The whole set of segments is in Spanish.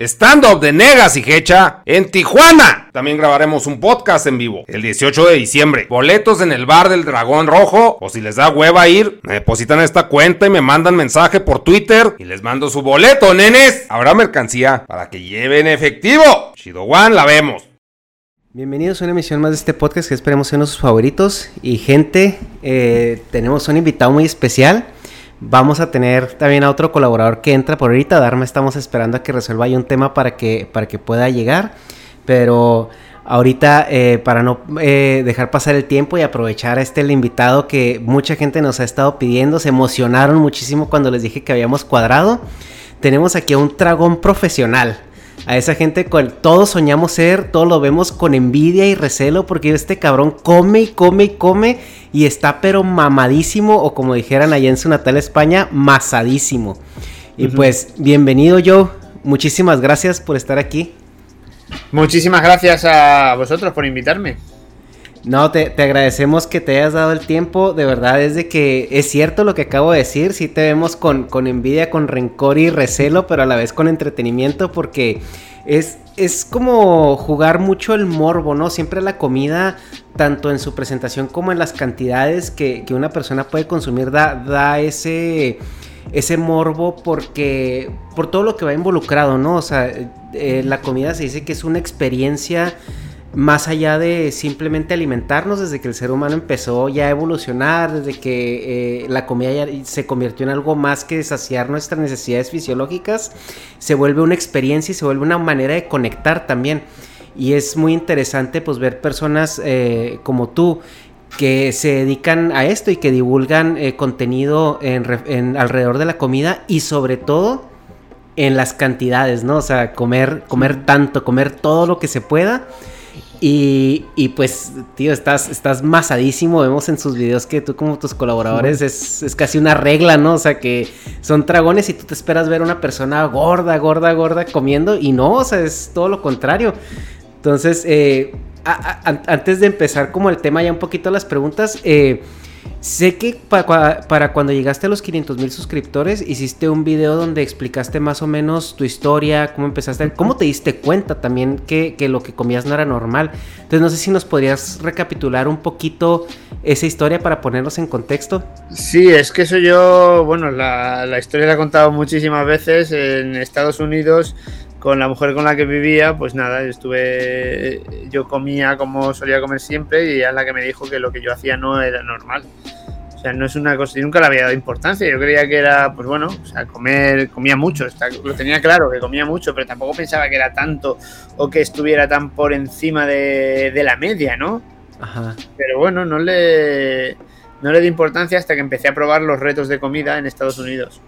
Stand-up de Negas y Hecha en Tijuana. También grabaremos un podcast en vivo el 18 de diciembre. Boletos en el bar del Dragón Rojo. O si les da hueva ir, me depositan esta cuenta y me mandan mensaje por Twitter y les mando su boleto, nenes. Habrá mercancía para que lleven efectivo. Chido One, la vemos. Bienvenidos a una emisión más de este podcast que esperemos sean sus favoritos. Y gente, eh, tenemos un invitado muy especial. Vamos a tener también a otro colaborador que entra por ahorita. Darme estamos esperando a que resuelva ahí un tema para que, para que pueda llegar. Pero ahorita, eh, para no eh, dejar pasar el tiempo y aprovechar a este invitado que mucha gente nos ha estado pidiendo, se emocionaron muchísimo cuando les dije que habíamos cuadrado. Tenemos aquí a un dragón profesional a esa gente con todos soñamos ser, todos lo vemos con envidia y recelo porque este cabrón come y come y come y está pero mamadísimo o como dijeran allá en su natal España, masadísimo. Y pues bienvenido Joe, muchísimas gracias por estar aquí. Muchísimas gracias a vosotros por invitarme. No, te, agradecemos que te hayas dado el tiempo. De verdad es de que es cierto lo que acabo de decir. Sí te vemos con, con envidia, con rencor y recelo, pero a la vez con entretenimiento porque es, es como jugar mucho el morbo, ¿no? Siempre la comida, tanto en su presentación como en las cantidades que, una persona puede consumir, da, da ese ese morbo porque por todo lo que va involucrado, ¿no? O sea, eh, la comida se dice que es una experiencia más allá de simplemente alimentarnos, desde que el ser humano empezó ya a evolucionar, desde que eh, la comida ya se convirtió en algo más que saciar nuestras necesidades fisiológicas, se vuelve una experiencia y se vuelve una manera de conectar también. Y es muy interesante pues ver personas eh, como tú que se dedican a esto y que divulgan eh, contenido en, alrededor de la comida y sobre todo en las cantidades, ¿no? O sea, comer, comer tanto, comer todo lo que se pueda y, y, pues, tío, estás, estás masadísimo. Vemos en sus videos que tú como tus colaboradores es, es, casi una regla, ¿no? O sea, que son dragones y tú te esperas ver una persona gorda, gorda, gorda comiendo y no, o sea, es todo lo contrario. Entonces, eh, antes de empezar como el tema ya un poquito las preguntas, eh, Sé que para, cuando llegaste a los 500 mil suscriptores hiciste un video donde explicaste más o menos tu historia, cómo empezaste, cómo te diste cuenta también que, lo que comías no era normal. Entonces no sé si nos podrías recapitular un poquito esa historia para ponernos en contexto. Sí, es que eso yo, bueno, la, historia la he contado muchísimas veces en Estados Unidos con la mujer con la que vivía, pues nada, estuve, yo comía como solía comer siempre y ella es la que me dijo que lo que yo hacía no era normal. O sea, no es una cosa, y nunca le había dado importancia. Yo creía que era, pues bueno, o sea, comer, comía mucho, lo tenía claro que comía mucho, pero tampoco pensaba que era tanto o que estuviera tan por encima de, de la media, ¿no? Ajá. Pero bueno, no le, no le di importancia hasta que empecé a probar los retos de comida en Estados Unidos.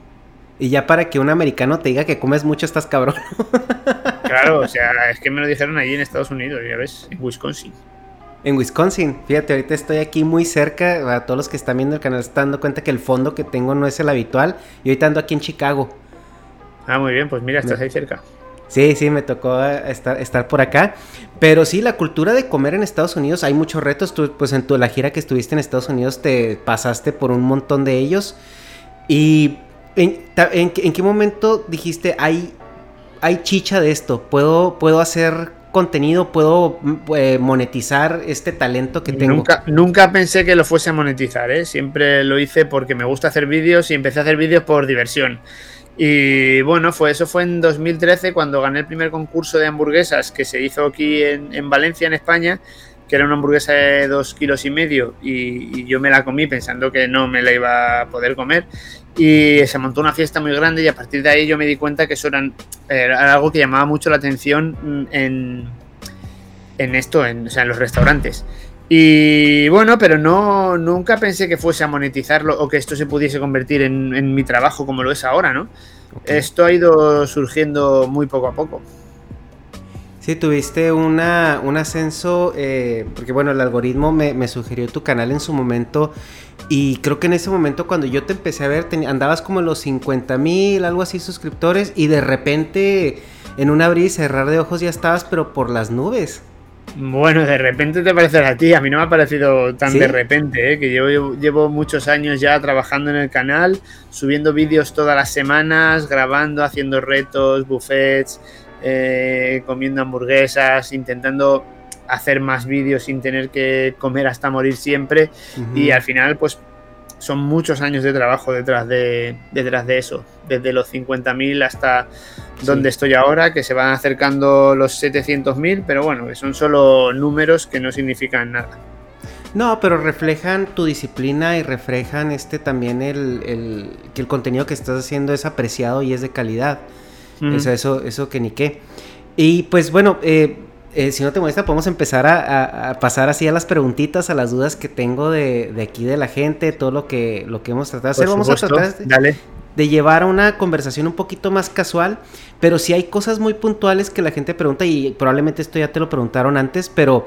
Y ya para que un americano te diga que comes mucho, estás cabrón. claro, o sea, es que me lo dijeron allí en Estados Unidos, ya ves, en Wisconsin. En Wisconsin, fíjate, ahorita estoy aquí muy cerca. A todos los que están viendo el canal están dando cuenta que el fondo que tengo no es el habitual. Y ahorita ando aquí en Chicago. Ah, muy bien, pues mira, estás ahí cerca. Sí, sí, me tocó estar, estar, por acá. Pero sí, la cultura de comer en Estados Unidos, hay muchos retos. Tú, pues en tu, la gira que estuviste en Estados Unidos, te pasaste por un montón de ellos. Y ¿En, qué momento dijiste, hay, hay chicha de esto? ¿Puedo, puedo hacer contenido? ¿Puedo eh, monetizar este talento que tengo? Nunca, nunca pensé que lo fuese a monetizar, ¿eh? Siempre lo hice porque me gusta hacer vídeos y empecé a hacer vídeos por diversión. Y bueno, fue, eso fue en 2013 cuando gané el primer concurso de hamburguesas que se hizo aquí en, en Valencia, en España que era una hamburguesa de dos kilos y medio y, yo me la comí pensando que no me la iba a poder comer y se montó una fiesta muy grande y a partir de ahí yo me di cuenta que eso era, algo que llamaba mucho la atención en, en esto, en, o sea, en los restaurantes. Y bueno, pero no nunca pensé que fuese a monetizarlo o que esto se pudiese convertir en, mi trabajo como lo es ahora, ¿no? Esto ha ido surgiendo muy poco a poco. Sí, tuviste una, un ascenso, eh, porque bueno, el algoritmo me, sugirió tu canal en su momento y creo que en ese momento cuando yo te empecé a ver, andabas como en los 50 mil, algo así, suscriptores y de repente en un abrir y cerrar de ojos ya estabas, pero por las nubes. Bueno, de repente te parece a ti, a mí no me ha parecido tan de repente, ¿eh? que yo llevo muchos años ya trabajando en el canal, subiendo vídeos todas las semanas, grabando, haciendo retos, buffets, eh, comiendo hamburguesas, intentando hacer más vídeos sin tener que comer hasta morir siempre y al final pues son muchos años de trabajo detrás de, detrás de eso, desde los 50.000 hasta donde estoy ahora, que se van acercando los 700.000, pero bueno, que son solo números que no significan nada. No, pero reflejan tu disciplina y reflejan este también el, que el contenido que estás haciendo es apreciado y es de calidad. Eso, eso que ni qué. Y pues bueno, eh, eh, si no te molesta, podemos empezar a, pasar así a las preguntitas, a las dudas que tengo de, aquí de la gente, todo lo que, lo que hemos tratado de hacer. Vamos a tratar de, llevar a una conversación un poquito más casual, pero si hay cosas muy puntuales que la gente pregunta, y probablemente esto ya te lo preguntaron antes, pero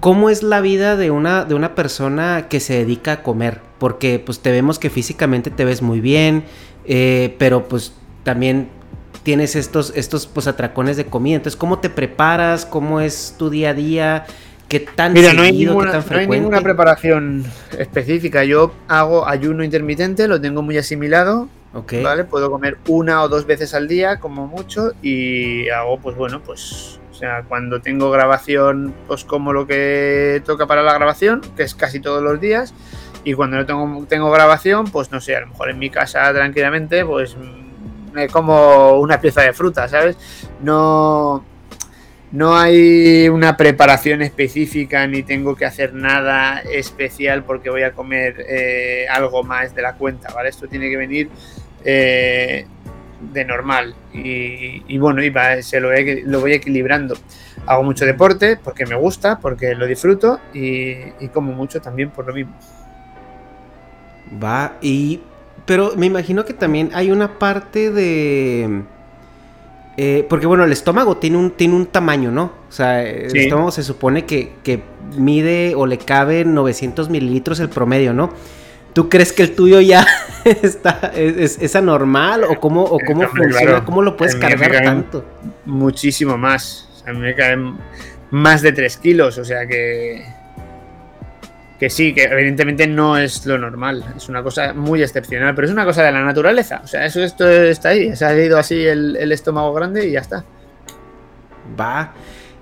¿cómo es la vida de una, de una persona que se dedica a comer? Porque pues te vemos que físicamente te ves muy bien, eh, pero pues también tienes estos, estos pues, atracones de comida. Entonces, ¿cómo te preparas? ¿Cómo es tu día a día? ¿Qué tan Mira, no hay, ninguna, no hay ninguna preparación específica. Yo hago ayuno intermitente, lo tengo muy asimilado. ¿Vale? Puedo comer una o dos veces al día, como mucho, y hago, pues bueno, pues. O sea, cuando tengo grabación, pues como lo que toca para la grabación, que es casi todos los días. Y cuando no tengo, tengo grabación, pues no sé, a lo mejor en mi casa tranquilamente, pues como una pieza de fruta, ¿sabes? No, no hay una preparación específica ni tengo que hacer nada especial porque voy a comer eh, algo más de la cuenta, ¿vale? Esto tiene que venir eh, de normal y, bueno, y se lo, lo, voy equilibrando. Hago mucho deporte porque me gusta, porque lo disfruto y como mucho también por lo mismo. Va, y pero me imagino que también hay una parte de... Eh, porque bueno, el estómago tiene un, tiene un tamaño, ¿no? O sea, el estómago se supone que, mide o le cabe 900 mililitros el promedio, ¿no? ¿Tú crees que el tuyo ya está, es, anormal o cómo, o cómo funciona? ¿Cómo lo puedes cargar tanto? Muchísimo más. A mí me caen más de 3 kilos, o sea que que sí, que evidentemente no es lo normal, es una cosa muy excepcional, pero es una cosa de la naturaleza. O sea, eso esto está ahí, se ha ido así el, estómago grande y ya está. Va.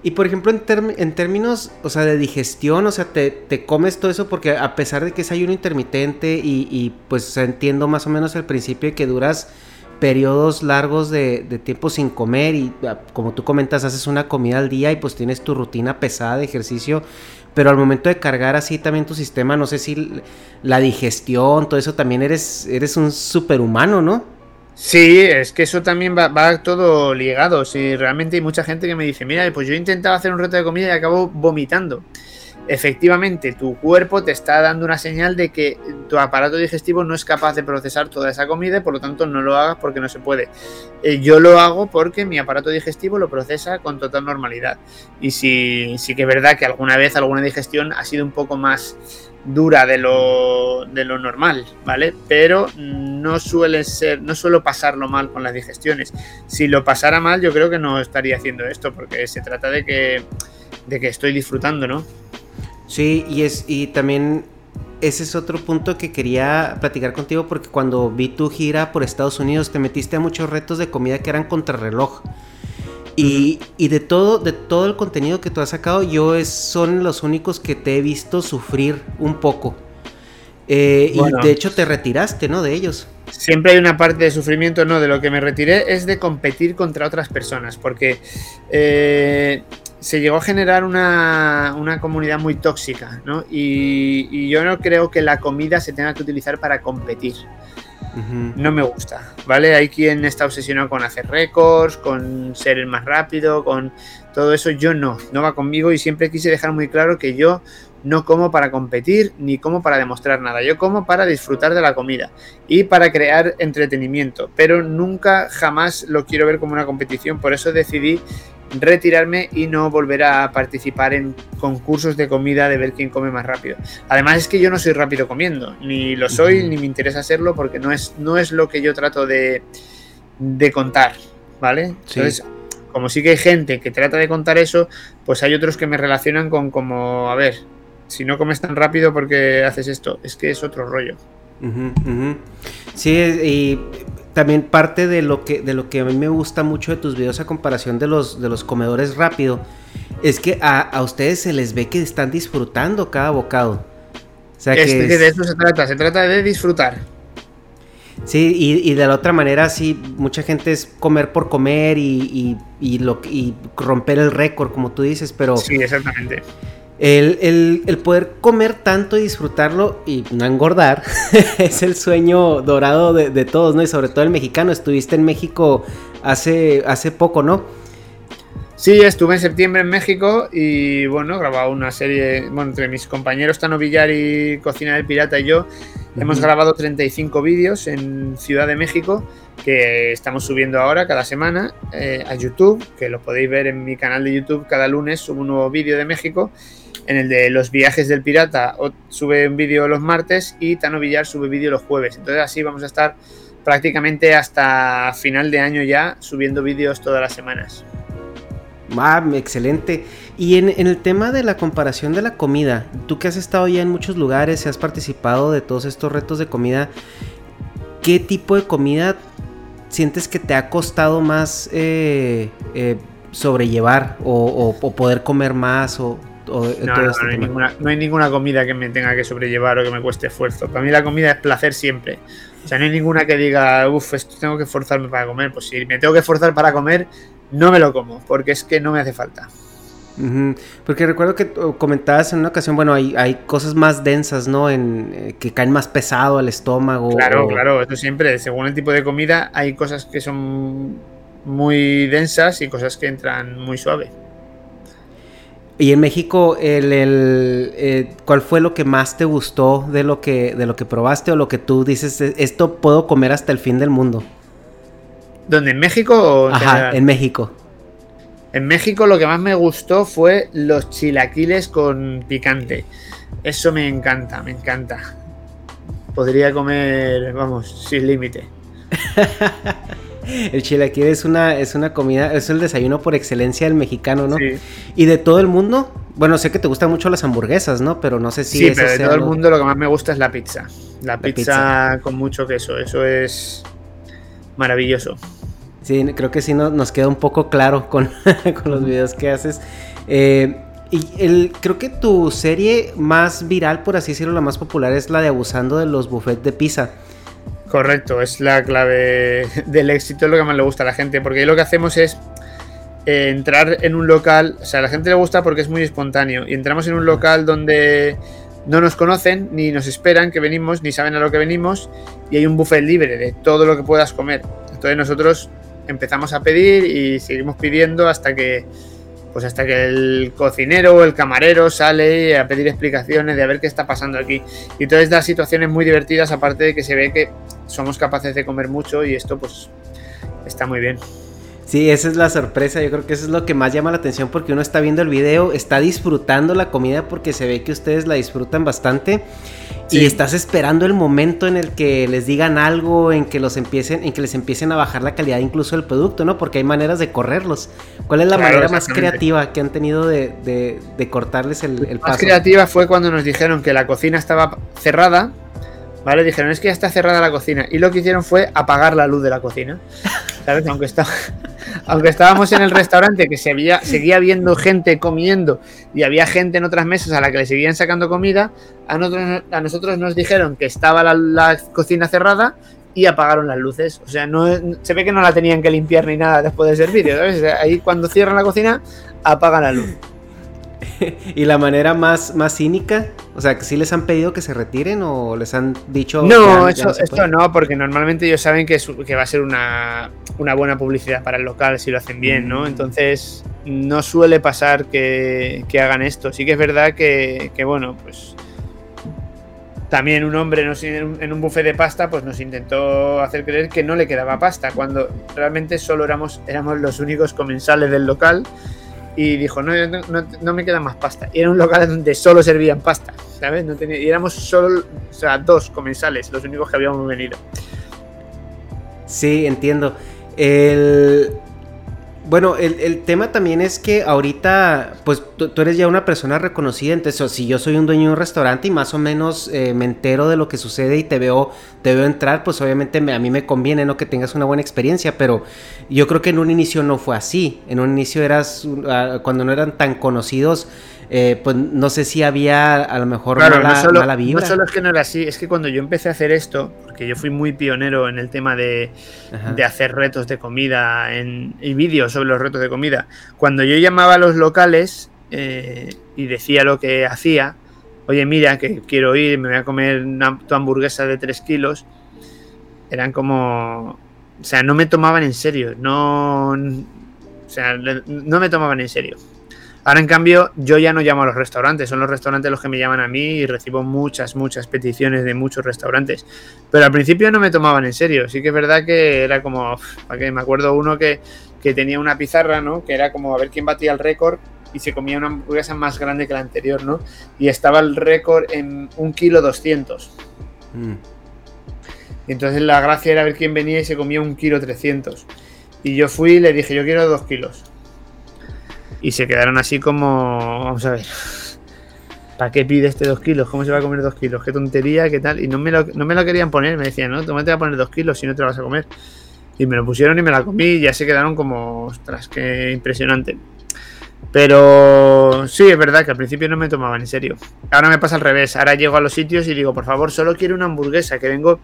Y por ejemplo, en, términos, o sea, de digestión, o sea, te, comes todo eso porque a pesar de que es ayuno intermitente y, y pues entiendo más o menos al principio que duras periodos largos de, tiempo sin comer y ah, como tú comentas haces una comida al día y pues tienes tu rutina pesada de ejercicio pero al momento de cargar así también tu sistema, no sé si la digestión, todo eso también eres, eres un superhumano, ¿no? Sí, es que eso también va, todo ligado. Si realmente hay mucha gente que me dice, mira, pues yo he intentado hacer un reto de comida y acabo vomitando efectivamente tu cuerpo te está dando una señal de que tu aparato digestivo no es capaz de procesar toda esa comida y por lo tanto no lo hagas porque no se puede. Eh, yo lo hago porque mi aparato digestivo lo procesa con total normalidad. Y sí, sí que es verdad que alguna vez alguna digestión ha sido un poco más dura de lo, de lo normal, ¿vale? Pero no suele ser, no suelo pasarlo mal con las digestiones. Si lo pasara mal, yo creo que no estaría haciendo esto, porque se trata de que, de que estoy disfrutando, ¿no? Sí, y es y también ese es otro punto que quería platicar contigo porque cuando vi tu gira por Estados Unidos te metiste a muchos retos de comida que eran contrarreloj. Y, y de todo, de todo el contenido que tú has sacado, yo es, son los únicos que te he visto sufrir un poco. Eh, y de hecho te retiraste, ¿no? De ellos. Siempre hay una parte de sufrimiento, no, de lo que me retiré es de competir contra otras personas, porque eh, se llegó a generar una, comunidad muy tóxica, ¿no? Y, yo no creo que la comida se tenga que utilizar para competir. No me gusta, ¿vale? Hay quien está obsesionado con hacer récords, con ser el más rápido, con todo eso. Yo no, no va conmigo y siempre quise dejar muy claro que yo no como para competir ni como para demostrar nada. Yo como para disfrutar de la comida y para crear entretenimiento, pero nunca jamás lo quiero ver como una competición. Por eso decidí retirarme y no volver a participar en concursos de comida de ver quién come más rápido. Además es que yo no soy rápido comiendo, ni lo soy, ni me interesa serlo porque no es, no es lo que yo trato de, de contar, ¿vale? Entonces, como sí que hay gente que trata de contar eso, pues hay otros que me relacionan con como, a ver, si no comes tan rápido porque haces esto, es que es otro rollo. Sí, y también parte de lo que de lo que a mí me gusta mucho de tus videos a comparación de los de los comedores rápido es que a, ustedes se les ve que están disfrutando cada bocado. O sea que, de eso se trata, se trata de disfrutar. Sí, y, de la otra manera, sí, mucha gente es comer por comer y, y, lo, y romper el récord, como tú dices, pero... Sí, exactamente. El, poder comer tanto y disfrutarlo y no engordar es el sueño dorado de, todos, ¿no? Y sobre todo el mexicano. Estuviste en México hace, hace poco, ¿no? Sí, estuve en septiembre en México y bueno, grabado una serie, bueno, entre mis compañeros Tano Villar y Cocina del Pirata y yo, hemos grabado 35 vídeos en Ciudad de México que estamos subiendo ahora cada semana eh, a YouTube, que lo podéis ver en mi canal de YouTube cada lunes, subo un nuevo vídeo de México en el de los viajes del pirata sube un vídeo los martes y Tano Villar sube vídeo los jueves. Entonces así vamos a estar prácticamente hasta final de año ya subiendo vídeos todas las semanas. Ah, excelente. Y en, el tema de la comparación de la comida, tú que has estado ya en muchos lugares y has participado de todos estos retos de comida, ¿qué tipo de comida sientes que te ha costado más eh, eh, sobrellevar o, o, poder comer más? O, este no, hay ninguna, comida que me tenga que sobrellevar o que me cueste esfuerzo. Para mí la comida es placer siempre. O sea, no hay ninguna que diga, uff, esto tengo que esforzarme para comer. Pues si me tengo que esforzar para comer, no me lo como, porque es que no me hace falta. Porque recuerdo que comentabas en una ocasión, bueno, hay, hay cosas más densas, ¿no? En, eh, que caen más pesado al estómago. Claro, claro, eso siempre, según el tipo de comida, hay cosas que son muy densas y cosas que entran muy suave. Y en México, el, eh, ¿cuál fue lo que más te gustó de lo que, de lo que probaste o lo que tú dices, esto puedo comer hasta el fin del mundo? ¿Dónde? ¿En México o en Ajá, en México. En México lo que más me gustó fue los chilaquiles con picante. Eso me encanta, me encanta. Podría comer, vamos, sin límite. el chilaquil es una, es una comida, es el desayuno por excelencia del mexicano, ¿no? Sí. Y de todo el mundo, bueno, sé que te gustan mucho las hamburguesas, ¿no? Pero no sé si... Sí, pero de todo el mundo lo que más me gusta es la pizza. La, pizza, con mucho queso, eso es maravilloso. Sí, creo que sí nos queda un poco claro con, los videos que haces. Eh, y el, creo que tu serie más viral, por así decirlo, la más popular es la de Abusando de los buffets de pizza. Correcto, es la clave del éxito, es lo que más le gusta a la gente, porque ahí lo que hacemos es eh, entrar en un local, o sea, a la gente le gusta porque es muy espontáneo, y entramos en un local donde no nos conocen, ni nos esperan que venimos, ni saben a lo que venimos, y hay un buffet libre de todo lo que puedas comer. Entonces nosotros empezamos a pedir y seguimos pidiendo hasta que pues hasta que el cocinero o el camarero sale a pedir explicaciones de a ver qué está pasando aquí. Y todas estas situaciones muy divertidas, aparte de que se ve que somos capaces de comer mucho y esto pues está muy bien. Sí, esa es la sorpresa, yo creo que eso es lo que más llama la atención porque uno está viendo el video, está disfrutando la comida porque se ve que ustedes la disfrutan bastante y estás esperando el momento en el que les digan algo, en que los empiecen, en que les empiecen a bajar la calidad incluso del producto, ¿no? Porque hay maneras de correrlos. ¿Cuál es la manera más creativa que han tenido de, cortarles el, el paso? Más creativa fue cuando nos dijeron que la cocina estaba cerrada ¿Vale? Dijeron, es que ya está cerrada la cocina. Y lo que hicieron fue apagar la luz de la cocina. Aunque, aunque estábamos en el restaurante que se había, seguía viendo gente comiendo y había gente en otras mesas a la que le seguían sacando comida, a nosotros, nos dijeron que estaba la, cocina cerrada y apagaron las luces. O sea, no, se ve que no la tenían que limpiar ni nada después del servicio. Ahí cuando cierran la cocina, apagan la luz. y la manera más, más cínica, o sea, que sí les han pedido que se retiren o les han dicho... No, eso, esto no, porque normalmente ellos saben que, que va a ser una, buena publicidad para el local si lo hacen bien, ¿no? Mm. Entonces, no suele pasar que, hagan esto. Sí que es verdad que, bueno, pues también un hombre en un buffet de pasta pues nos intentó hacer creer que no le quedaba pasta cuando realmente solo éramos, éramos los únicos comensales del local y dijo, no, no, me queda más pasta. Y era un local donde solo servían pasta, ¿sabes? No tenía, y éramos solo, o sea, dos comensales, los únicos que habíamos venido. Sí, entiendo. El... Bueno, el, tema también es que ahorita, pues tú, eres ya una persona reconocida, entonces si yo soy un dueño de un restaurante y más o menos eh, me entero de lo que sucede y te veo, te veo entrar, pues obviamente a mí me conviene, ¿no? Que tengas una buena experiencia, pero yo creo que en un inicio no fue así. En un inicio eras, ah, cuando no eran tan conocidos, eh, pues no sé si había a lo mejor mala, no solo, No solo es que no era así, es que cuando yo empecé a hacer esto, porque yo fui muy pionero en el tema de, hacer retos de comida en, y vídeos sobre los retos de comida, cuando yo llamaba a los locales eh, y decía lo que hacía, oye, mira, que quiero ir, me voy a comer una, tu hamburguesa de 3 kilos, eran como... O sea, no me tomaban en serio, no... O sea, no me tomaban en serio. Ahora, en cambio, yo ya no llamo a los restaurantes, son los restaurantes los que me llaman a mí y recibo muchas, muchas peticiones de muchos restaurantes. Pero al principio no me tomaban en serio, sí que es verdad que era como, ¿para? Me acuerdo uno que, tenía una pizarra, ¿no? Que era como a ver quién batía el récord y se comía una hamburguesa más grande que la anterior, ¿no? Y estaba el récord en un kilo 200. Mm. Y entonces la gracia era ver quién venía y se comía un kilo 300. Y yo fui y le dije, yo quiero dos kilos. Y se quedaron así como, vamos a ver, ¿para qué pide este dos kilos? ¿Cómo se va a comer dos kilos? ¿Qué tontería? ¿Qué tal? Y no me lo, no me lo querían poner, me decían, no, me te vas a poner dos kilos si no te lo vas a comer. Y me lo pusieron y me la comí y ya se quedaron como, ostras, qué impresionante. Pero sí, es verdad que al principio no me tomaban en serio. Ahora me pasa al revés. Ahora llego a los sitios y digo, por favor, solo quiero una hamburguesa, que vengo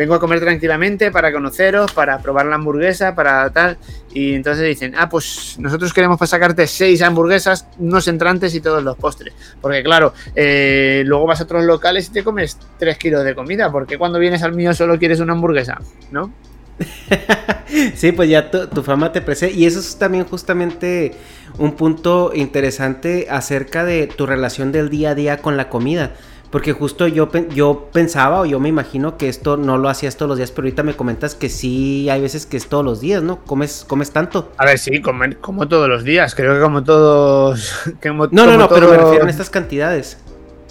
vengo a comer tranquilamente para conoceros, para probar la hamburguesa, para tal. Y entonces dicen, ah, pues nosotros queremos sacarte seis hamburguesas, unos entrantes y todos los postres. Porque claro, eh, luego vas a otros locales y te comes tres kilos de comida. porque cuando vienes al mío solo quieres una hamburguesa? ¿No? sí, pues ya tu, tu fama te presenta. Y eso es también justamente un punto interesante acerca de tu relación del día a día con la comida. Porque justo yo, yo pensaba o yo me imagino que esto no lo hacías todos los días, pero ahorita me comentas que sí hay veces que es todos los días, ¿no? ¿Comes, comes tanto? A ver, sí, como todos los días, creo que como todos... no, no, no, pero me refiero a estas cantidades.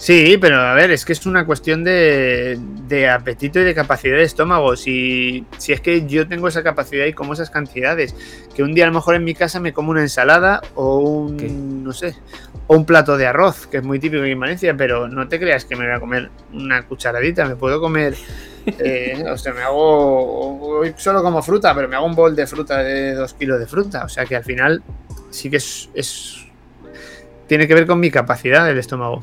Sí, pero a ver, es que es una cuestión de, apetito y de capacidad de estómago. Si, si, es que yo tengo esa capacidad y como esas cantidades, que un día a lo mejor en mi casa me como una ensalada o un, no sé, o un plato de arroz, que es muy típico en Valencia, pero no te creas que me voy a comer una cucharadita, me puedo comer, eh, o sea, me hago, solo como fruta, pero me hago un bol de fruta de dos kilos de fruta, o sea que al final sí que es, es tiene que ver con mi capacidad del estómago.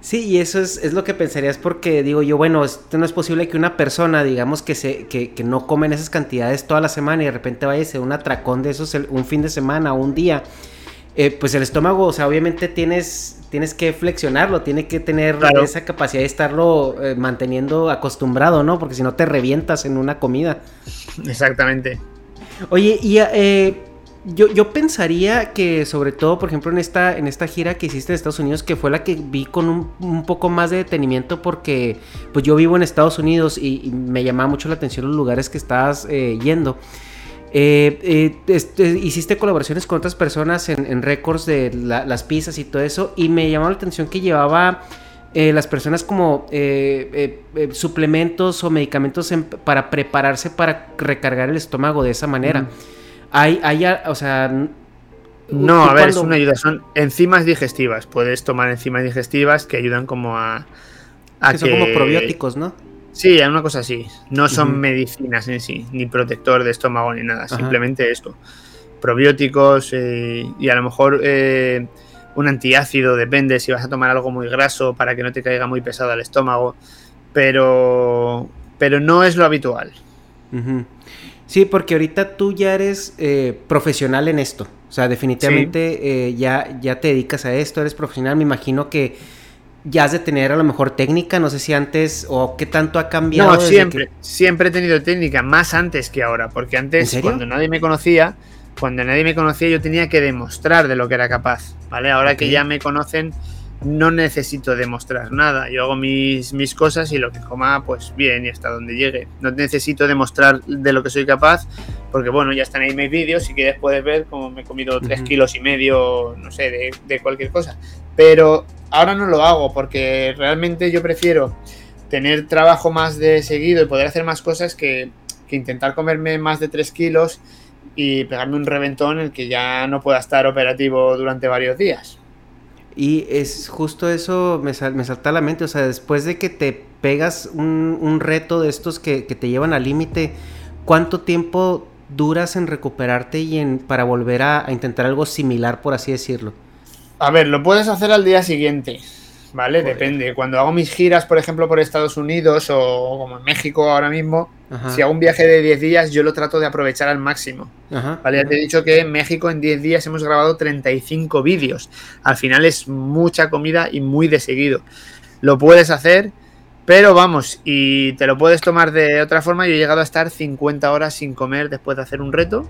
Sí, y eso es, es, lo que pensarías porque digo yo, bueno, esto no es posible que una persona, digamos, que, se, que, que no comen esas cantidades toda la semana y de repente vaya a ser un atracón de esos un fin de semana o un día. Eh, pues el estómago, o sea, obviamente tienes, tienes que flexionarlo, tiene que tener esa capacidad de estarlo eh, manteniendo acostumbrado, ¿no? Porque si no te revientas en una comida. Exactamente. Oye, y eh, yo, yo, pensaría que sobre todo, por ejemplo, en esta, en esta gira que hiciste en Estados Unidos, que fue la que vi con un, poco más de detenimiento porque pues yo vivo en Estados Unidos y, me llamaba mucho la atención los lugares que estabas eh, yendo. Eh, eh, este, hiciste colaboraciones con otras personas en, récords de las pizzas y todo eso y me llamó la atención que llevaba las personas como suplementos o medicamentos para prepararse para recargar el estómago de esa manera. Hay, hay, o sea... No, a ver, es una ayuda. Son enzimas digestivas. Puedes tomar enzimas digestivas que ayudan como a... que son como probióticos, ¿no? Sí, una cosa así. No son medicinas en sí, ni protector de estómago ni nada. Simplemente esto. Probióticos eh, y a lo mejor eh, un antiácido, depende si vas a tomar algo muy graso para que no te caiga muy pesado al estómago. Pero, pero no es lo habitual. Sí, porque ahorita tú ya eres eh, profesional en esto. O sea, definitivamente eh, ya, ya te dedicas a esto, eres profesional. Me imagino que ya has de tener a lo mejor técnica, no sé si antes o qué tanto ha cambiado. No, siempre, siempre he tenido técnica, más antes que ahora, porque antes cuando nadie me conocía, cuando nadie me conocía yo tenía que demostrar de lo que era capaz, ¿vale? Ahora que ya me conocen, no necesito demostrar nada. Yo hago mis, mis cosas y lo que coma, pues bien, y hasta donde llegue. No necesito demostrar de lo que soy capaz, porque bueno, ya están ahí mis vídeos. Si quieres, puedes ver cómo me he comido tres kilos y medio, no sé, de, de, cualquier cosa. Pero ahora no lo hago, porque realmente yo prefiero tener trabajo más de seguido y poder hacer más cosas que, que intentar comerme más de tres kilos y pegarme un reventón en el que ya no pueda estar operativo durante varios días. Y es justo eso, me, me salta a la mente, o sea, después de que te pegas un, reto de estos que, te llevan al límite, ¿cuánto tiempo duras en recuperarte y en para volver a, intentar algo similar, por así decirlo? A ver, lo puedes hacer al día siguiente, ¿vale? Depende. Cuando hago mis giras, por ejemplo, por Estados Unidos o como en México ahora mismo, si hago un viaje de 10 días, yo lo trato de aprovechar al máximo. ¿vale? Ya te he dicho que en México en 10 días hemos grabado 35 vídeos. Al final es mucha comida y muy de seguido. Lo puedes hacer, pero vamos, y te lo puedes tomar de otra forma. Yo he llegado a estar 50 horas sin comer después de hacer un reto.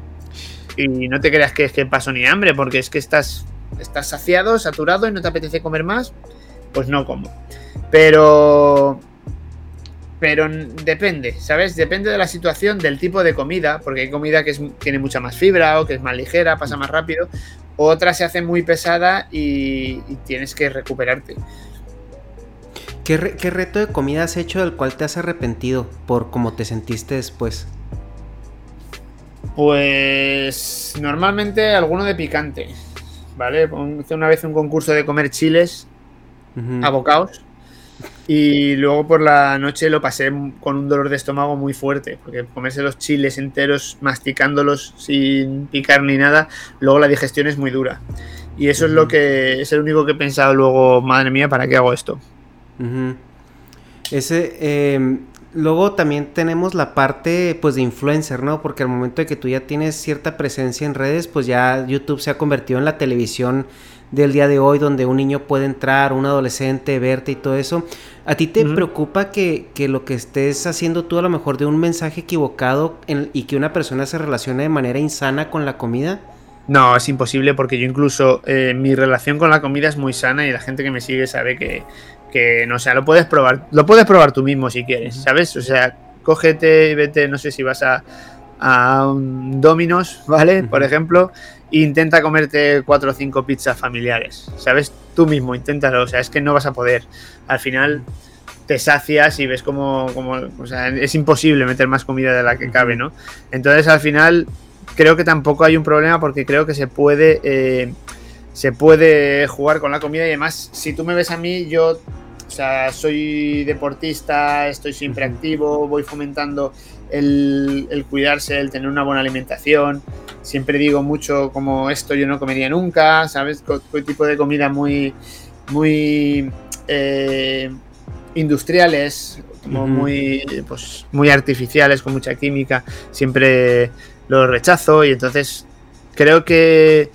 Y no te creas que es que paso ni hambre, porque es que estás estás saciado, saturado y no te apetece comer más, pues no como. Pero pero depende, ¿sabes? Depende de la situación, del tipo de comida, porque hay comida que tiene mucha más fibra o que es más ligera, pasa más rápido, otra se hace muy pesada y, tienes que recuperarte. ¿Qué, reto de comida has hecho del cual te has arrepentido por cómo te sentiste después? Pues normalmente alguno de picante. ¿vale? Hice una vez un concurso de comer chiles abocados y luego por la noche lo pasé con un dolor de estómago muy fuerte, porque comerse los chiles enteros, masticándolos sin picar ni nada, luego la digestión es muy dura. Y eso es lo que es el único que he pensado luego, madre mía, ¿para qué hago esto? Ese, em, luego también tenemos la parte pues de influencer, ¿no? Porque al momento de que tú ya tienes cierta presencia en redes, pues ya YouTube se ha convertido en la televisión del día de hoy donde un niño puede entrar, un adolescente, verte y todo eso. ¿A ti te preocupa que, lo que estés haciendo tú a lo mejor de un mensaje equivocado y que una persona se relacione de manera insana con la comida? No, es imposible porque yo incluso eh, mi relación con la comida es muy sana y la gente que me sigue sabe que, que no sé, lo puedes probar, lo puedes probar tú mismo si quieres, ¿sabes? O sea, cógete y vete, no sé si vas a, a un Domino's, ¿vale? Por ejemplo, e intenta comerte cuatro o cinco pizzas familiares, ¿sabes? Tú mismo, inténtalo, o sea, es que no vas a poder. Al final te sacias y ves como, como o sea, es imposible meter más comida de la que cabe, ¿no? Entonces, al final, creo que tampoco hay un problema porque creo que se puede... Eh, se puede jugar con la comida y además, si tú me ves a mí, yo o sea, soy deportista, estoy siempre activo, voy fomentando el, cuidarse, el tener una buena alimentación. Siempre digo mucho como esto yo no comería nunca, ¿sabes? Qué tipo de comida muy, muy eh, industriales, como muy, pues, muy artificiales, con mucha química, siempre lo rechazo y entonces creo que,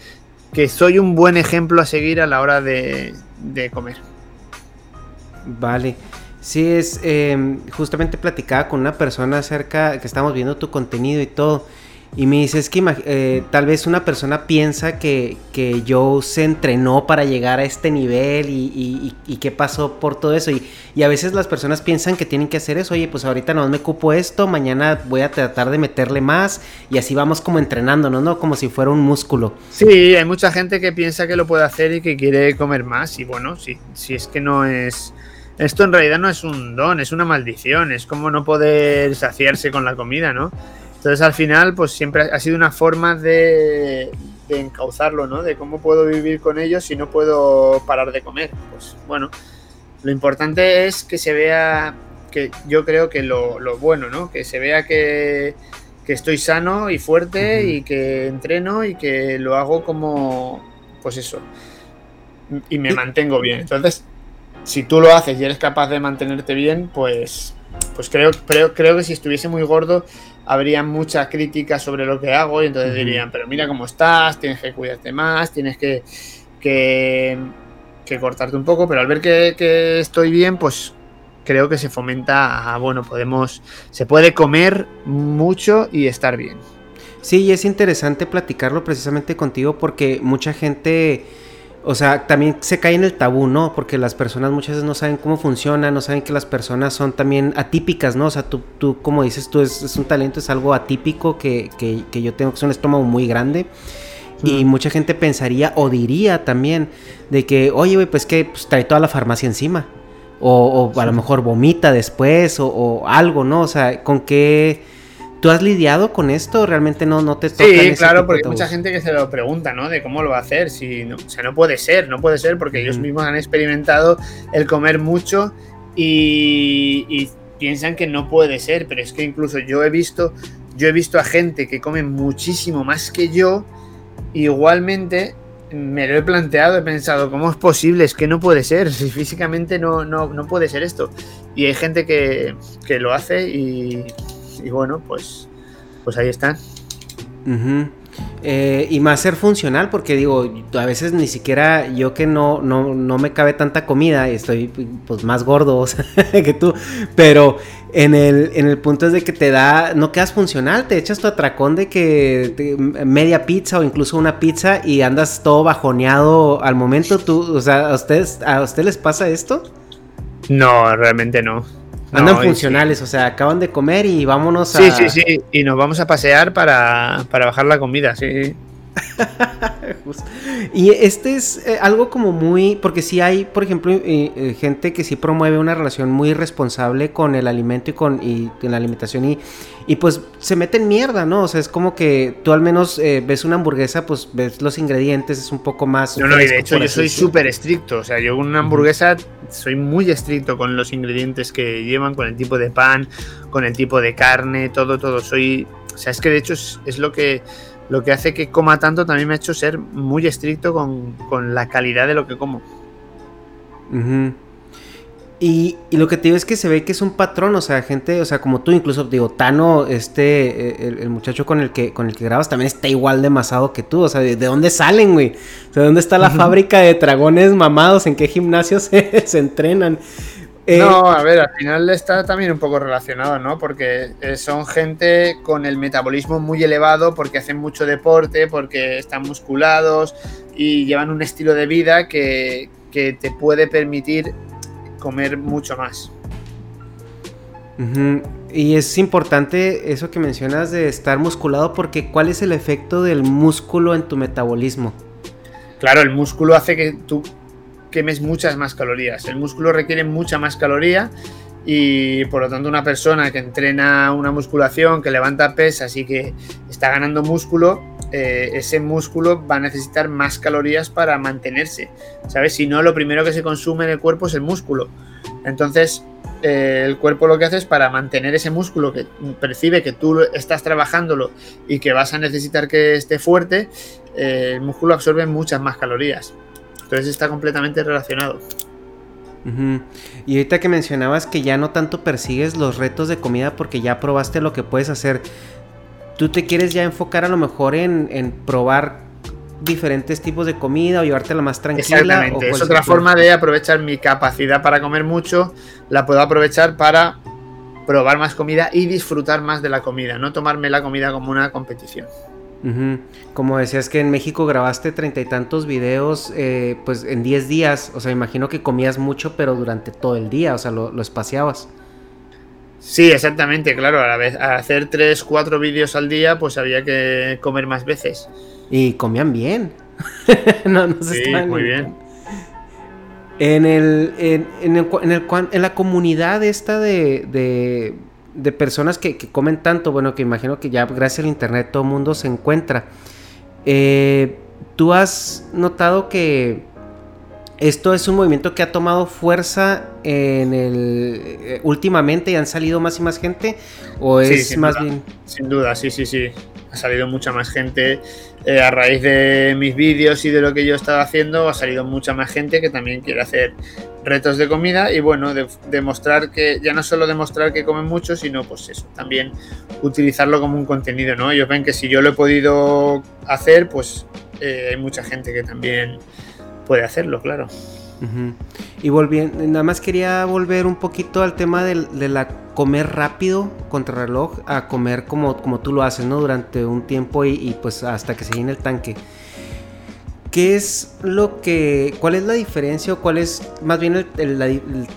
que soy un buen ejemplo a seguir a la hora de comer. Vale. Sí, es em, justamente platicaba con una persona acerca que estamos viendo tu contenido y todo. Y me dice, que eh, tal vez una persona piensa que, que, se entrenó para llegar a este nivel y, y, qué pasó por todo eso. Y, y, a veces las personas piensan que tienen que hacer eso. Oye, pues ahorita no me cupo esto, mañana voy a tratar de meterle más y así vamos como entrenándonos, ¿no? Como si fuera un músculo. Sí, hay mucha gente que piensa que lo puede hacer y que quiere comer más. Y bueno, si, si es que no es esto en realidad no es un don, es una maldición, es como no poder saciarse con la comida, ¿no? Entonces al final, pues siempre ha sido una forma de, encauzarlo, ¿no? De cómo puedo vivir con ellos si no puedo parar de comer. Pues bueno, lo importante es que se vea, que yo creo que lo, bueno, ¿no? Que se vea que, que estoy sano y fuerte y que entreno y que lo hago como, pues eso, y me mantengo bien. Entonces, si tú lo haces y eres capaz de mantenerte bien, pues, pues creo, creo, creo que si estuviese muy gordo habría mucha crítica sobre lo que hago y entonces dirían, pero mira cómo estás, tienes que cuidarte más, tienes que, que, cortarte un poco, pero al ver que, estoy bien, pues creo que se fomenta a, bueno, podemos, se puede comer mucho y estar bien. Sí, y es interesante platicarlo precisamente contigo porque mucha gente o sea, también se cae en el tabú, ¿no? Porque las personas muchas veces no saben cómo funciona, no saben que las personas son también atípicas, ¿no? O sea, tú, tú como dices, tú es, un talento, es algo atípico que, que, yo tengo, que es un estómago muy grande. Y mucha gente pensaría o diría también de que, oye, güey, pues que pues, trae toda la farmacia encima. O, a lo mejor vomita después o, o algo, ¿no? O sea, con qué ¿Tú has lidiado con esto? ¿Realmente no, no te toca? Sí, claro, porque hay mucha gente que se lo pregunta, ¿no? De cómo lo va a hacer. Si o sea, no puede ser, no puede ser, porque ellos mismos han experimentado el comer mucho y, piensan que no puede ser, pero es que incluso yo he visto, yo he visto a gente que come muchísimo más que yo, igualmente me lo he planteado, he pensado, ¿cómo es posible? Es que no puede ser, si físicamente no, no, no puede ser esto. Y hay gente que, que lo hace y, y, bueno, pues, pues ahí están. Eh, y más ser funcional, porque digo, a veces ni siquiera yo que no, no, no me cabe tanta comida, y estoy pues más gordo que tú, pero en el, en el punto es de que te da, no quedas funcional, te echas tu atracón de que media pizza o incluso una pizza y andas todo bajoneado al momento, tú, o sea, ¿a ustedes, a ustedes les pasa esto? No, realmente no. Andan funcionales, o sea, acaban de comer y vámonos a. Sí, sí, sí. Y nos vamos a pasear para, para bajar la comida, sí. y este es eh, algo como muy, porque si hay, por ejemplo, eh, eh, gente que sí promueve una relación muy responsable con el alimento y con, y, la alimentación y, y pues se mete en mierda, ¿no? O sea, es como que tú al menos ves una hamburguesa, pues ves los ingredientes, es un poco más... No, no, y de hecho yo soy súper estricto, o sea, yo una hamburguesa soy muy estricto con los ingredientes que llevan, con el tipo de pan, con el tipo de carne, todo, todo, soy... O sea, es que de hecho es lo que lo que hace que coma tanto también me ha hecho ser muy estricto con, la calidad de lo que como. y, lo que te digo es que se ve que es un patrón, o sea, gente, o sea, como tú, incluso digo, Tano, este, eh, el, muchacho con el que con el que grabas también está igual de masado que tú, o sea, ¿de, dónde salen, güey? O sea, ¿dónde está la fábrica de dragones mamados? ¿En qué gimnasios se, se entrenan? Eh, no, a ver, al final está también un poco relacionado, ¿no? Porque eh, son gente con el metabolismo muy elevado, porque hacen mucho deporte, porque están musculados y llevan un estilo de vida que, te puede permitir comer mucho más. Y es importante eso que mencionas de estar musculado, porque ¿cuál es el efecto del músculo en tu metabolismo? Claro, el músculo hace que tú quemes muchas más calorías. El músculo requiere mucha más caloría y por lo tanto una persona que entrena una musculación, que levanta pesas y que está ganando músculo, eh, ese músculo va a necesitar más calorías para mantenerse. ¿Sabes? Si no, lo primero que se consume en el cuerpo es el músculo. Entonces, eh, el cuerpo lo que hace es para mantener ese músculo que percibe que tú estás trabajándolo y que vas a necesitar que esté fuerte, eh, el músculo absorbe muchas más calorías. Entonces está completamente relacionado. Y ahorita que mencionabas que ya no tanto persigues los retos de comida porque ya probaste lo que puedes hacer, ¿tú te quieres ya enfocar a lo mejor en, probar diferentes tipos de comida o llevártela más tranquila? Exactamente, es otra forma de aprovechar mi capacidad para comer mucho, la puedo aprovechar para probar más comida y disfrutar más de la comida, no tomarme la comida como una competición. Como decías que en México grabaste treinta y tantos videos, eh, pues en 10 días, o sea, imagino que comías mucho, pero durante todo el día, o sea, lo, espaciabas. Sí, exactamente, claro, a la vez, a hacer 3, 4 vídeos al día, pues había que comer más veces. Y comían bien. no, no sí, muy bien. En el, en, el, en, la comunidad esta de de personas que, comen tanto, bueno, que imagino que ya gracias al internet todo el mundo se encuentra. Eh, ¿Tú has notado que esto es un movimiento que ha tomado fuerza en el eh, últimamente y han salido más y más gente? ¿O es más bien.? Sin duda, sí, sí, sí. Ha salido mucha más gente. Eh, a raíz de mis vídeos y de lo que yo estaba haciendo, ha salido mucha más gente que también quiere hacer retos de comida y bueno, demostrar que, ya no solo demostrar que comen mucho, sino pues eso, también utilizarlo como un contenido, ¿no? Ellos ven que si yo lo he podido hacer, pues eh, hay mucha gente que también puede hacerlo, claro. Y volviendo, nada más quería volver un poquito al tema de, la comer rápido contra reloj a comer como, como tú lo haces, ¿no? Durante un tiempo y, pues hasta que se llene el tanque. ¿Qué es lo que, cuál es la diferencia o cuál es más bien el,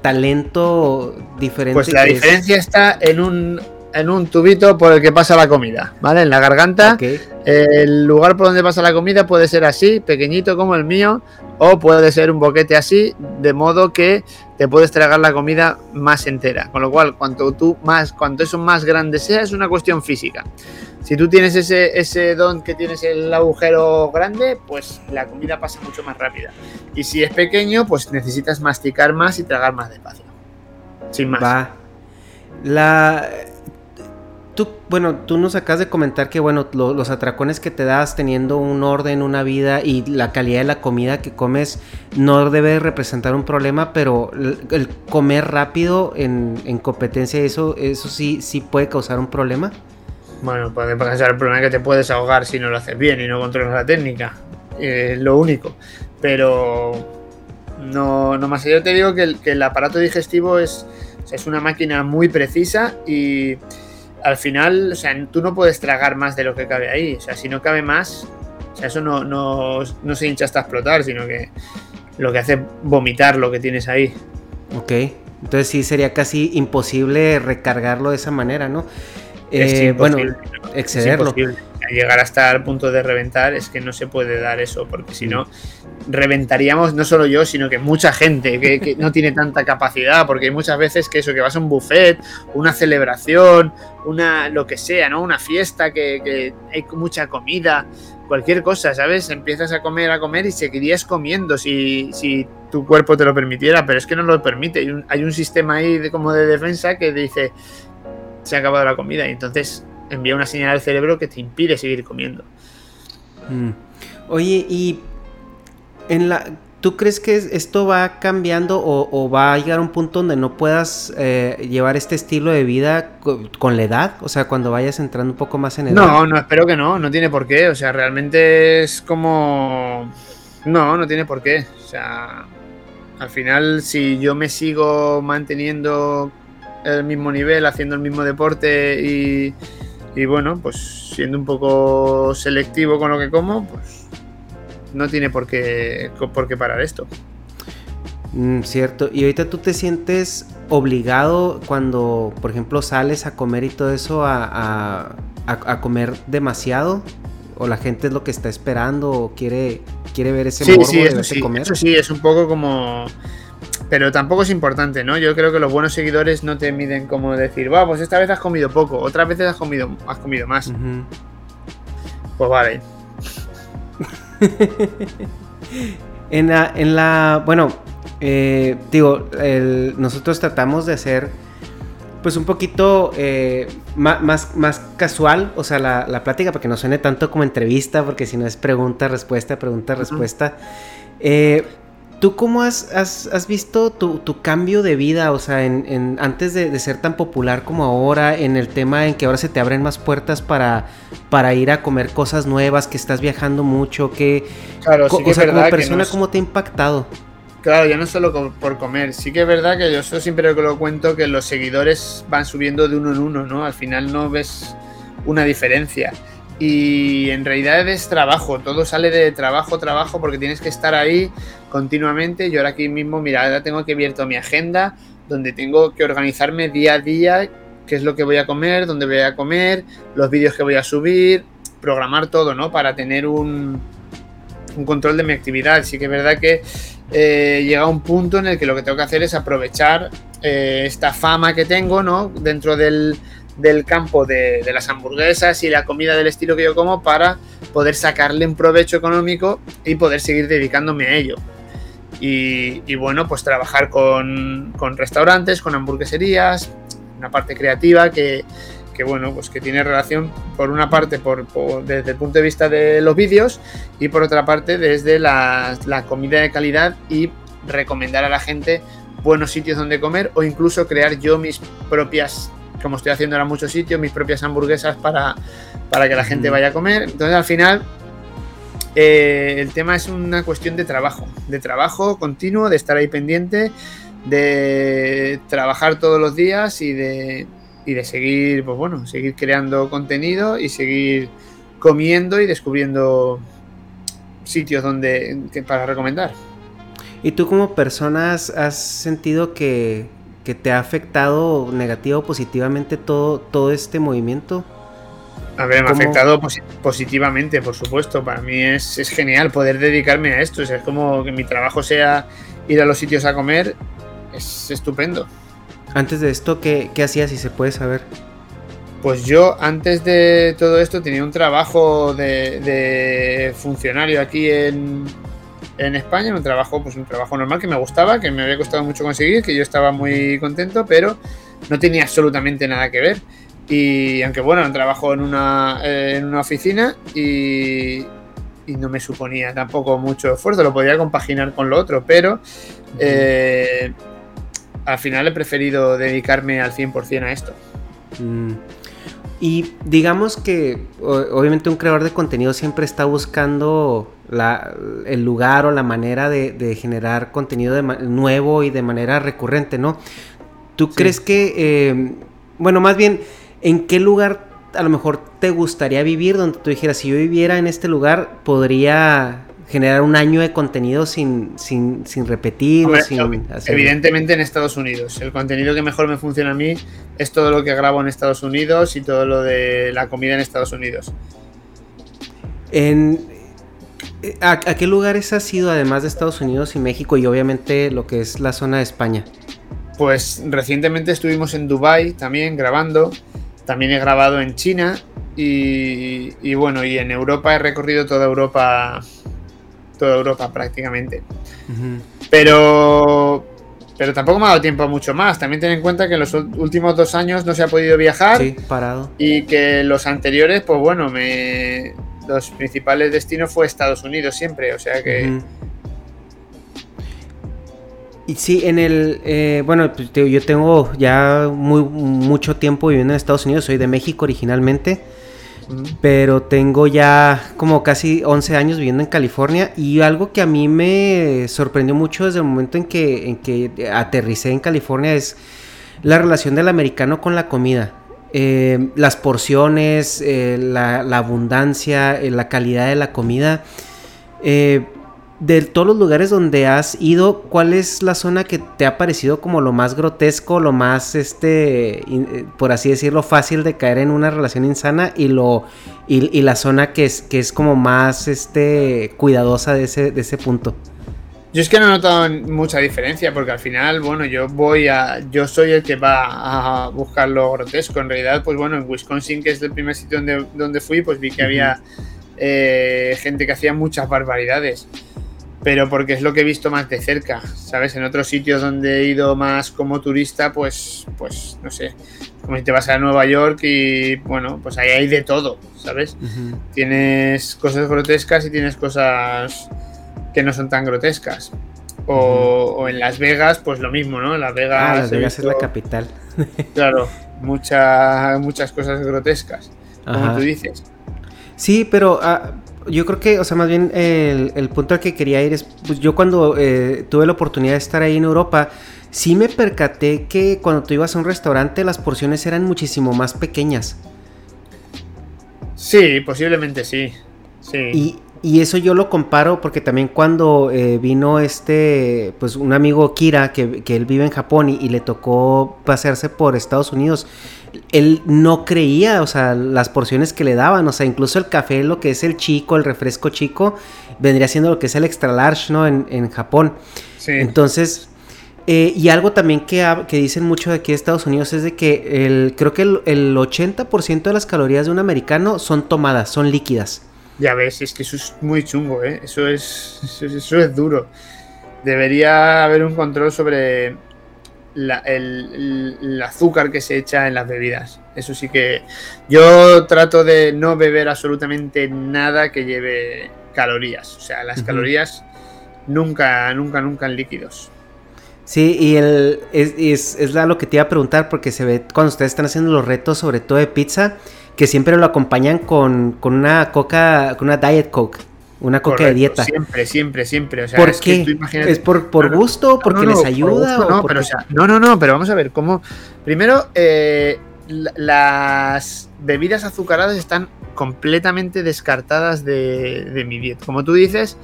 talento diferente? Pues la diferencia está en un, en un tubito por el que pasa la comida, ¿vale? En la garganta El lugar por donde pasa la comida puede ser así, pequeñito como el mío, o puede ser un boquete así, de modo que te puedes tragar la comida más entera. Con lo cual, cuanto tú más, cuanto eso más grande sea, es una cuestión física. Si tú tienes ese, ese don que tienes el agujero grande, pues la comida pasa mucho más rápida. Y si es pequeño, pues necesitas masticar más y tragar más despacio. Sin más. Va. La. Tú, bueno, tú nos acabas de comentar que, bueno, lo- los atracones que te das teniendo un orden, una vida y la calidad de la comida que comes no debe representar un problema, pero el, el comer rápido en, en competencia, eso, eso sí, sí puede causar un problema. Bueno, puede pasar el problema que te puedes ahogar si no lo haces bien y no controlas la técnica. Es lo único. Pero no, no más. Yo te digo que el, que el aparato digestivo es, es una máquina muy precisa y al final, o sea, tú no puedes tragar más de lo que cabe ahí. O sea, si no cabe más, o sea, eso no, no, no se hincha hasta explotar, sino que lo que hace es vomitar lo que tienes ahí. Ok. Entonces sí sería casi imposible recargarlo de esa manera, ¿no? Es Eh, bueno, excederlo. Llegar hasta el punto de reventar es que no se puede dar eso, porque si no, reventaríamos no solo yo, sino que mucha gente que, que no tiene tanta capacidad, porque hay muchas veces que eso, que vas a un buffet, una celebración, una lo que sea, ¿no? Una fiesta, que, que hay mucha comida, cualquier cosa, ¿sabes? Empiezas a comer, a comer y seguirías comiendo si, si tu cuerpo te lo permitiera, pero es que no lo permite. Hay un, hay un sistema ahí de, como de defensa que dice, se ha acabado la comida, y entonces envía una señal al cerebro que te impide seguir comiendo. Mm. Oye, y en la, ¿tú crees que es- esto va cambiando o, o va a llegar a un punto donde no puedas eh, llevar este estilo de vida co- con, la edad? O sea, cuando vayas entrando un poco más en edad. No, no, espero que no, no tiene por qué. O sea, realmente es como. No, no tiene por qué. O sea, al final, si yo me sigo manteniendo el mismo nivel, haciendo el mismo deporte y, y bueno, pues siendo un poco selectivo con lo que como, pues no tiene por qué, por qué parar esto. Mm, cierto. Y ahorita tú te sientes obligado cuando, por ejemplo, sales a comer y todo eso a, a- a- a comer demasiado. O la gente es lo que está esperando o quiere, quiere ver ese Sí, morbo sí, de eso verte sí, comer. eso sí, es un poco como... Pero tampoco es importante, ¿no? Yo creo que los buenos seguidores no te miden como decir, va, pues esta vez has comido poco, otras veces has comido, has comido más. Pues vale. En la, en la, bueno, eh, digo, el- nosotros tratamos de hacer, pues un poquito eh, más, más casual, o sea, la, la plática, para que no suene tanto como entrevista, porque si no es pregunta, respuesta, pregunta, respuesta. Eh, ¿Tú cómo has, has- has visto tu, tu cambio de vida? O sea, en, en- antes de, de ser tan popular como ahora, en el tema en que ahora se te abren más puertas para, para ir a comer cosas nuevas, que estás viajando mucho, que, Claro, Co- sí que o sea, como persona, no es- ¿cómo te ha impactado? Claro, ya no solo por comer. Sí que es verdad que yo siempre que lo cuento que los seguidores van subiendo de uno en uno, ¿no? Al final no ves una diferencia. Y en realidad es trabajo, todo sale de trabajo, trabajo, porque tienes que estar ahí continuamente. Yo ahora aquí mismo, mira, ahora tengo que abierto mi agenda, donde tengo que organizarme día a día qué es lo que voy a comer, dónde voy a comer, los vídeos que voy a subir, programar todo, ¿no? Para tener un, un control de mi actividad. Sí que es verdad que eh, llega un punto en el que lo que tengo que hacer es aprovechar eh, esta fama que tengo, ¿no? Dentro del, del campo de, las hamburguesas y la comida del estilo que yo como para poder sacarle un provecho económico y poder seguir dedicándome a ello. Y, y bueno, pues trabajar con, con restaurantes, con hamburgueserías, una parte creativa que, que, bueno, pues que tiene relación por una parte por, por- desde el punto de vista de los vídeos y por otra parte desde la, la comida de calidad y recomendar a la gente buenos sitios donde comer o incluso crear yo mis propias, como estoy haciendo ahora en muchos sitios, mis propias hamburguesas para, para que la gente vaya a comer. Entonces al final eh, el tema es una cuestión de trabajo, de trabajo continuo, de estar ahí pendiente, de trabajar todos los días y de, y de seguir, pues bueno, seguir creando contenido y seguir comiendo y descubriendo sitios donde que- para recomendar. ¿Y tú como persona has, has sentido que, que te ha afectado negativo o positivamente todo, todo este movimiento? A ver, me ha afectado positivamente, por supuesto. Para mí es, es, genial poder dedicarme a esto. es como que mi trabajo sea ir a los sitios a comer. Es estupendo. Antes de esto, ¿qué, qué hacías, si se puede saber? Pues yo antes de todo esto tenía un trabajo de, funcionario aquí en, España, un trabajo, pues un trabajo normal que me gustaba, que me había costado mucho conseguir, que yo estaba muy contento, pero no tenía absolutamente nada que ver. Y aunque bueno, trabajo en una, en una oficina y, no me suponía tampoco mucho esfuerzo, lo podía compaginar con lo otro, pero eh, al final he preferido dedicarme al 100% a esto. Mm. Y digamos que obviamente un creador de contenido siempre está buscando el lugar o la manera de, generar contenido nuevo y de manera recurrente, ¿no? ¿Tú crees que, em, bueno, más bien, ¿en qué lugar a lo mejor te gustaría vivir donde tú dijeras, si yo viviera en este lugar, podría generar un año de contenido sin, sin, sin repetir sin Evidentemente en Estados Unidos. El contenido que mejor me funciona a mí es todo lo que grabo en Estados Unidos y todo lo de la comida en Estados Unidos. En, ¿a, qué lugares has ido además de Estados Unidos y México y obviamente lo que es la zona de España? Pues recientemente estuvimos en Dubai también grabando. También he grabado en China y, y, bueno, y en Europa he recorrido toda Europa toda Europa prácticamente. Pero pero tampoco me ha dado tiempo a mucho más. También ten en cuenta que en los últimos dos años no se ha podido viajar. Sí, parado. Y que los anteriores, pues bueno, me los principales destinos fue Estados Unidos siempre. O sea que. Y sí, en el. Eh, bueno, pues, yo tengo ya muy, mucho tiempo viviendo en Estados Unidos. Soy de México originalmente. Pero tengo ya como casi 11 años viviendo en California y algo que a mí me sorprendió mucho desde el momento en que, en que aterricé en California es la relación del americano con la comida. Eh, las porciones, eh, la, abundancia, eh, la calidad de la comida de todos los lugares donde has ido, ¿cuál es la zona que te ha parecido como lo más grotesco, lo más, este, eh, por así decirlo, fácil de caer en una relación insana y lo y, la zona que es que es como más, este, cuidadosa de ese, de ese punto? Yo es que no he notado mucha diferencia porque al final, bueno, yo voy a, yo soy el que va a buscar lo grotesco. En realidad, pues bueno, en Wisconsin, que es el primer sitio donde, donde fui, pues vi que había eh, gente que hacía muchas barbaridades pero porque es lo que he visto más de cerca, ¿sabes? En otros sitios donde he ido más como turista, pues, pues no sé, como si te vas a Nueva York y, bueno, pues ahí hay de todo, ¿sabes? Tienes cosas grotescas y tienes cosas que no son tan grotescas. O, en Las Vegas, pues lo mismo, ¿no? Las Vegas, ah, Las Vegas es la capital. claro, muchas muchas cosas grotescas, como tú dices. Sí, pero ah, yo creo que, o sea, más bien el, punto al que quería ir es, pues yo cuando eh, tuve la oportunidad de estar ahí en Europa, sí me percaté que cuando tú ibas a un restaurante las porciones eran muchísimo más pequeñas. Sí, posiblemente sí. Sí. Y, eso yo lo comparo porque también cuando eh, vino este, pues un amigo Kira, que, él vive en Japón y, y le tocó pasearse por Estados Unidos, él no creía, o sea, las porciones que le daban, o sea, incluso el café, lo que es el chico, el refresco chico, vendría siendo lo que es el extra large, ¿no? En, Japón. Sí. Entonces, eh, y algo también que, que, dicen mucho de aquí de Estados Unidos es de que el, creo que el, 80% de las calorías de un americano son tomadas, son líquidas. Ya ves, es que eso es muy chungo, ¿eh? Eso es, eso es duro. Debería haber un control sobre el, azúcar que se echa en las bebidas. Eso sí que yo trato de no beber absolutamente nada que lleve calorías. O sea, las calorías nunca, nunca, nunca en líquidos. Sí, y el, es, es, es, lo que te iba a preguntar porque se ve cuando ustedes están haciendo los retos, sobre todo de pizza, que siempre lo acompañan con, con una coca, con una Diet Coke. Una coca de dieta. Siempre, siempre, siempre. O sea, ¿Por es qué? ¿Es por, por gusto? ¿Porque les ayuda? no, pero, no, no, no, pero vamos a ver cómo. Primero, eh, las bebidas azucaradas están completamente descartadas de, mi dieta. Como tú dices,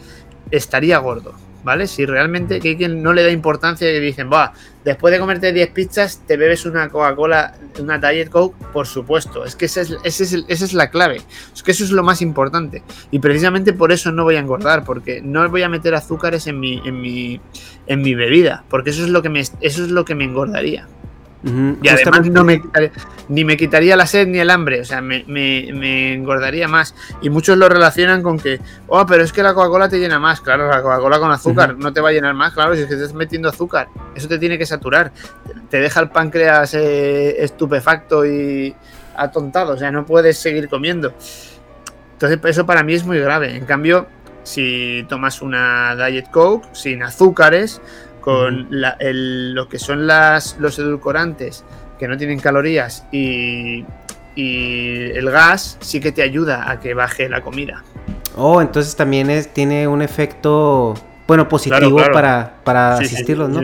estaría gordo. ¿Vale? Si realmente que quien no le da importancia y dicen, va, después de comerte 10 pizzas, te bebes una Coca-Cola, una Diet Coke, por supuesto. Es que esa es, esa es, la clave. Es que eso es lo más importante. Y precisamente por eso no voy a engordar, porque no voy a meter azúcares en mi, en mi, en mi bebida, porque eso es lo que eso es lo que me engordaría y además no me ni me quitaría la sed ni el hambre, o sea, me, engordaría más. Y muchos lo relacionan con que, oh, pero es que la Coca-Cola te llena más. Claro, la Coca-Cola con azúcar no te va a llenar más, claro, si es que estás metiendo azúcar. Eso te tiene que saturar. Te deja el páncreas eh, estupefacto y atontado, o sea, no puedes seguir comiendo. Entonces, eso para mí es muy grave. En cambio, si tomas una Diet Coke sin azúcares, con lo que son las, los edulcorantes que no tienen calorías y, el gas sí que te ayuda a que baje la comida. Oh, entonces también es, tiene un efecto, bueno, positivo para, para asistirlos, ¿no?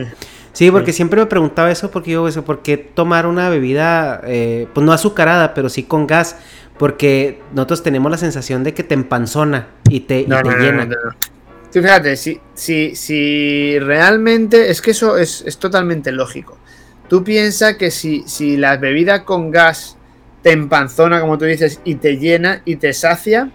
Sí, porque siempre me preguntaba eso, porque yo, eso, ¿por qué tomar una bebida, eh, pues no azucarada, pero sí con gas? Porque nosotros tenemos la sensación de que te empanzona y te, y te llena fíjate, si, si, si realmente. Es que eso es, totalmente lógico. Tú piensas que si, si la bebida con gas te empanzona, como tú dices, y te llena y te sacia,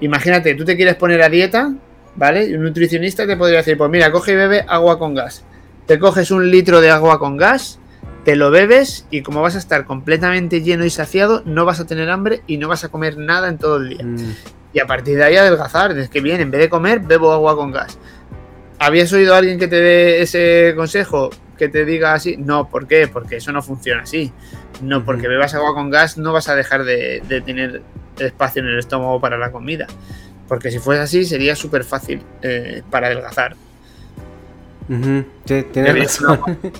imagínate, tú te quieres poner a dieta, ¿vale? Y un nutricionista te podría decir, pues mira, coge y bebe agua con gas. Te coges un litro de agua con gas, te lo bebes y como vas a estar completamente lleno y saciado, no vas a tener hambre y no vas a comer nada en todo el día. Mm y a partir de ahí adelgazar. Es que bien, en vez de comer, bebo agua con gas. ¿Habías oído a alguien que te dé ese consejo? Que te diga así. No, ¿por qué? Porque eso no funciona así. No, porque bebas agua con gas no vas a dejar de, tener espacio en el estómago para la comida. Porque si fuese así sería súper fácil eh, para adelgazar. Sí, tienes razón.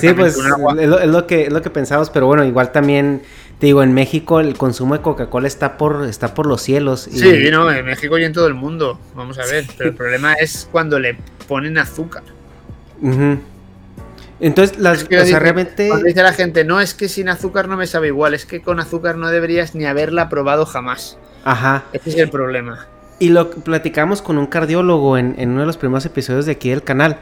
Sí, pues es lo, que, es lo que pensamos, pero bueno, igual también te digo, en México el consumo de Coca-Cola está por, está por los cielos. Y... Sí, no, en México y en todo el mundo. Vamos a ver. Pero el problema es cuando le ponen azúcar. Entonces, las, realmente. dice la gente, no, es que sin azúcar no me sabe igual, es que con azúcar no deberías ni haberla probado jamás. Ajá. Ese es el problema. Y lo platicamos con un cardiólogo en, en uno de los primeros episodios de aquí del canal.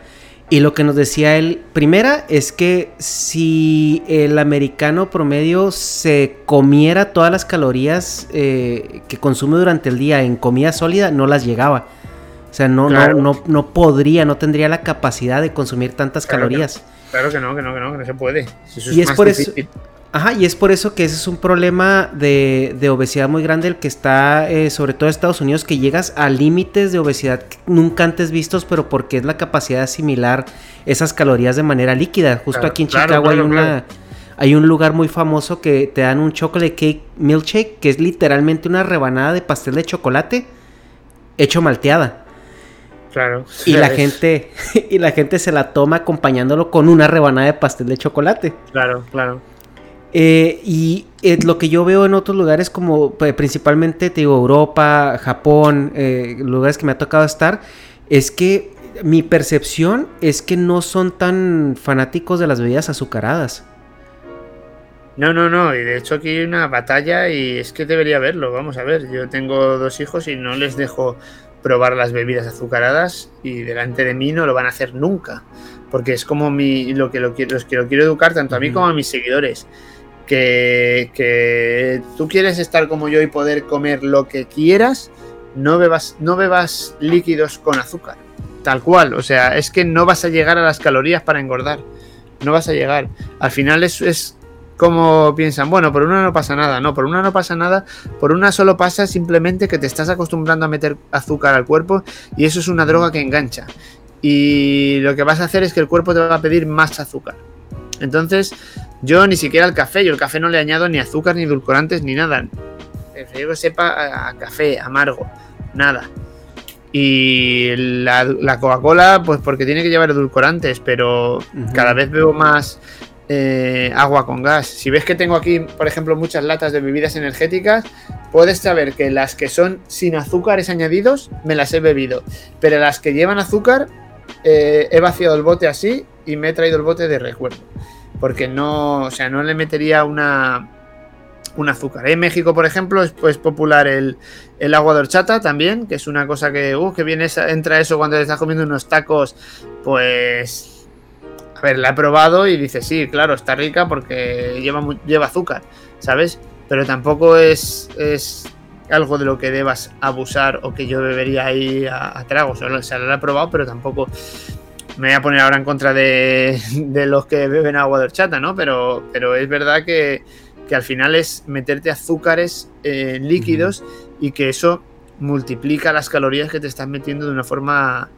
Y lo que nos decía él, primera, es que si el americano promedio se comiera todas las calorías eh, que consume durante el día en comida sólida, no las llegaba. O sea, no, no, no, no podría, no tendría la capacidad de consumir tantas calorías. claro que no, que no, que no, que no se puede. y es, por eso. Ajá, y es por eso que ese es un problema de, obesidad muy grande el que está, eh, sobre todo en Estados Unidos, que llegas a límites de obesidad nunca antes vistos, pero porque es la capacidad de asimilar esas calorías de manera líquida. Justo aquí en Chicago hay una... Hay un lugar muy famoso que te dan un chocolate cake milkshake, que es literalmente una rebanada de pastel de chocolate hecho malteada. Claro. Y la gente y la gente se la toma acompañándolo con una rebanada de pastel de chocolate. Claro, claro. Eh, y eh, lo que yo veo en otros lugares como pues, principalmente, te digo, Europa, Japón, eh, lugares que me ha tocado estar, es que mi percepción es que no son tan fanáticos de las bebidas azucaradas. No, no, no, y de hecho aquí hay una batalla y es que debería verlo, vamos a ver, yo tengo dos hijos y no les dejo probar las bebidas azucaradas y delante de mí no lo van a hacer nunca, porque es como mi, lo que lo, los que lo quiero educar tanto a mí como a mis seguidores que, tú quieres estar como yo y poder comer lo que quieras, no bebas, no bebas líquidos con azúcar. Tal cual. O sea, es que no vas a llegar a las calorías para engordar. No vas a llegar. Al final es, es como piensan, bueno, por una no pasa nada. No, por una no pasa nada. Por una solo pasa simplemente que te estás acostumbrando a meter azúcar al cuerpo y eso es una droga que engancha. Y lo que vas a hacer es que el cuerpo te va a pedir más azúcar. Entonces, yo ni siquiera el café, yo el café no le añado ni azúcar, ni edulcorantes, ni nada. Prefiero que sepa a, café, amargo, nada. Y la, Coca-Cola, pues porque tiene que llevar edulcorantes, pero cada vez veo más eh, agua con gas. Si ves que tengo aquí, por ejemplo, muchas latas de bebidas energéticas, puedes saber que las que son sin azúcares añadidos, me las he bebido. Pero las que llevan azúcar, eh, he vaciado el bote así y me he traído el bote de recuerdo porque no, o sea, no le metería una un azúcar. En México, por ejemplo, es pues, popular el, agua de horchata también, que es una cosa que, uh, que viene, entra eso cuando estás comiendo unos tacos, pues... A ver, la he probado y dice, sí, claro, está rica porque lleva, lleva azúcar, ¿sabes? Pero tampoco es, es algo de lo que debas abusar o que yo bebería ahí a, tragos. O sea, lo he probado, pero tampoco me voy a poner ahora en contra de, de los que beben agua de horchata, ¿no? Pero, pero es verdad que, que al final es meterte azúcares eh, líquidos y que eso multiplica las calorías que te estás metiendo de una forma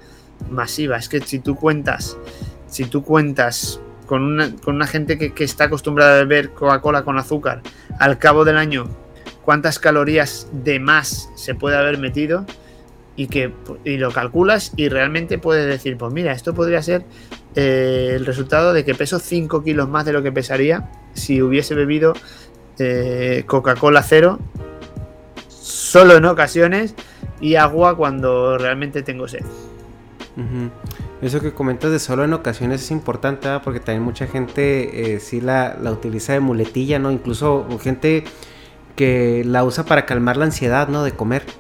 masiva. Es que si tú cuentas, si tú cuentas con una, con una gente que, que está acostumbrada a beber Coca-Cola con azúcar, al cabo del año, cuántas calorías de más se puede haber metido y que y lo calculas y realmente puedes decir, pues mira, esto podría ser eh, el resultado de que peso 5 kilos más de lo que pesaría si hubiese bebido eh, Coca-Cola cero solo en ocasiones y agua cuando realmente tengo sed. Eso que comentas de solo en ocasiones es importante porque también mucha gente eh, sí la, la, utiliza de muletilla, ¿no? Incluso gente que la usa para calmar la ansiedad, ¿no? De comer.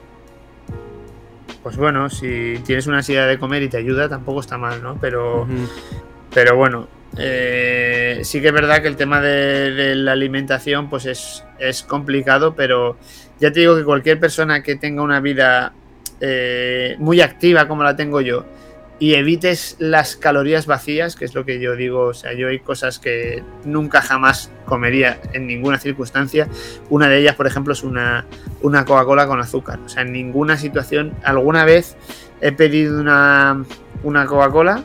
Pues bueno, si tienes una ansiedad de comer y te ayuda, tampoco está mal, ¿no? Pero, pero bueno, eh, sí que es verdad que el tema de, la alimentación pues es, es, complicado, pero ya te digo que cualquier persona que tenga una vida eh, muy activa como la tengo yo y evites las calorías vacías, que es lo que yo digo, o sea, yo hay cosas que nunca jamás comería en ninguna circunstancia. Una de ellas, por ejemplo, es una, una Coca-Cola con azúcar. O sea, en ninguna situación, alguna vez he pedido una, una Coca-Cola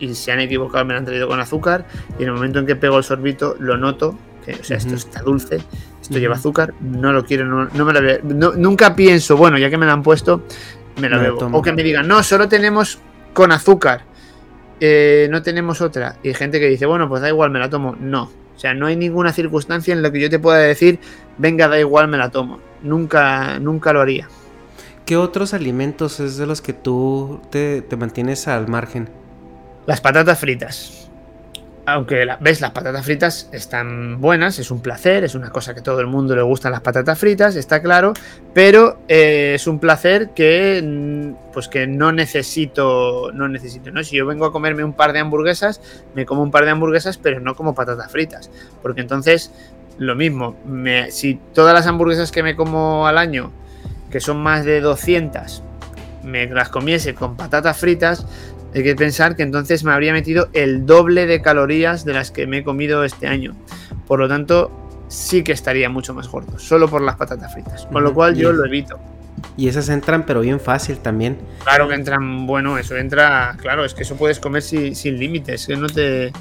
y se han equivocado, me la han traído con azúcar y en el momento en que pego el sorbito lo noto, que o sea, esto está dulce, esto lleva azúcar, no lo quiero, no, me lo nunca pienso, bueno, ya que me lo han puesto, me lo bebo. O que me digan, no, solo tenemos con azúcar, eh, no tenemos otra. Y gente que dice, bueno, pues da igual, me la tomo. No. O sea, no hay ninguna circunstancia en la que yo te pueda decir, venga, da igual, me la tomo. Nunca, nunca lo haría. ¿Qué otros alimentos es de los que tú te, te mantienes al margen? Las patatas fritas. Aunque ves, las patatas fritas están buenas, es un placer, es una cosa que todo el mundo le gustan las patatas fritas, está claro, pero eh, es un placer que mm, pues que no necesito, no necesito, ¿no? Si yo vengo a comerme un par de hamburguesas, me como un par de hamburguesas, pero no como patatas fritas, porque entonces lo mismo, si todas las hamburguesas que me como al año, que son más de 200, me las comiese con patatas fritas, hay que pensar que entonces me habría metido el doble de calorías de las que me he comido este año. Por lo tanto, sí que estaría mucho más gordo, solo por las patatas fritas. Con lo cual yo lo evito. Y esas entran, pero bien fácil también. Claro que entran, bueno, eso entra, claro, es que eso puedes comer sin, sin límites, que no te...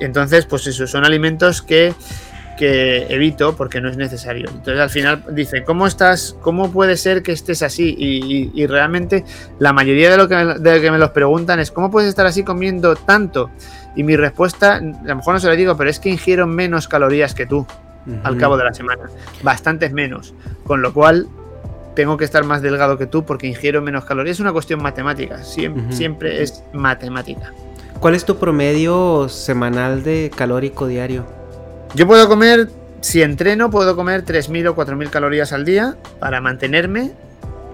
Entonces, pues eso, son alimentos que que evito porque no es necesario. Entonces al final dice, ¿cómo estás? ¿Cómo puede ser que estés así? Y, realmente la mayoría de lo, que me, de que me los preguntan es, ¿cómo puedes estar así comiendo tanto? Y mi respuesta, a lo mejor no se lo digo, pero es que ingiero menos calorías que tú al cabo de la semana. Bastantes menos. Con lo cual tengo que estar más delgado que tú porque ingiero menos calorías. Es una cuestión matemática. Siempre, siempre es matemática. ¿Cuál es tu promedio semanal de calórico diario? Yo puedo comer, si entreno, puedo comer 3.000 o 4.000 calorías al día para mantenerme.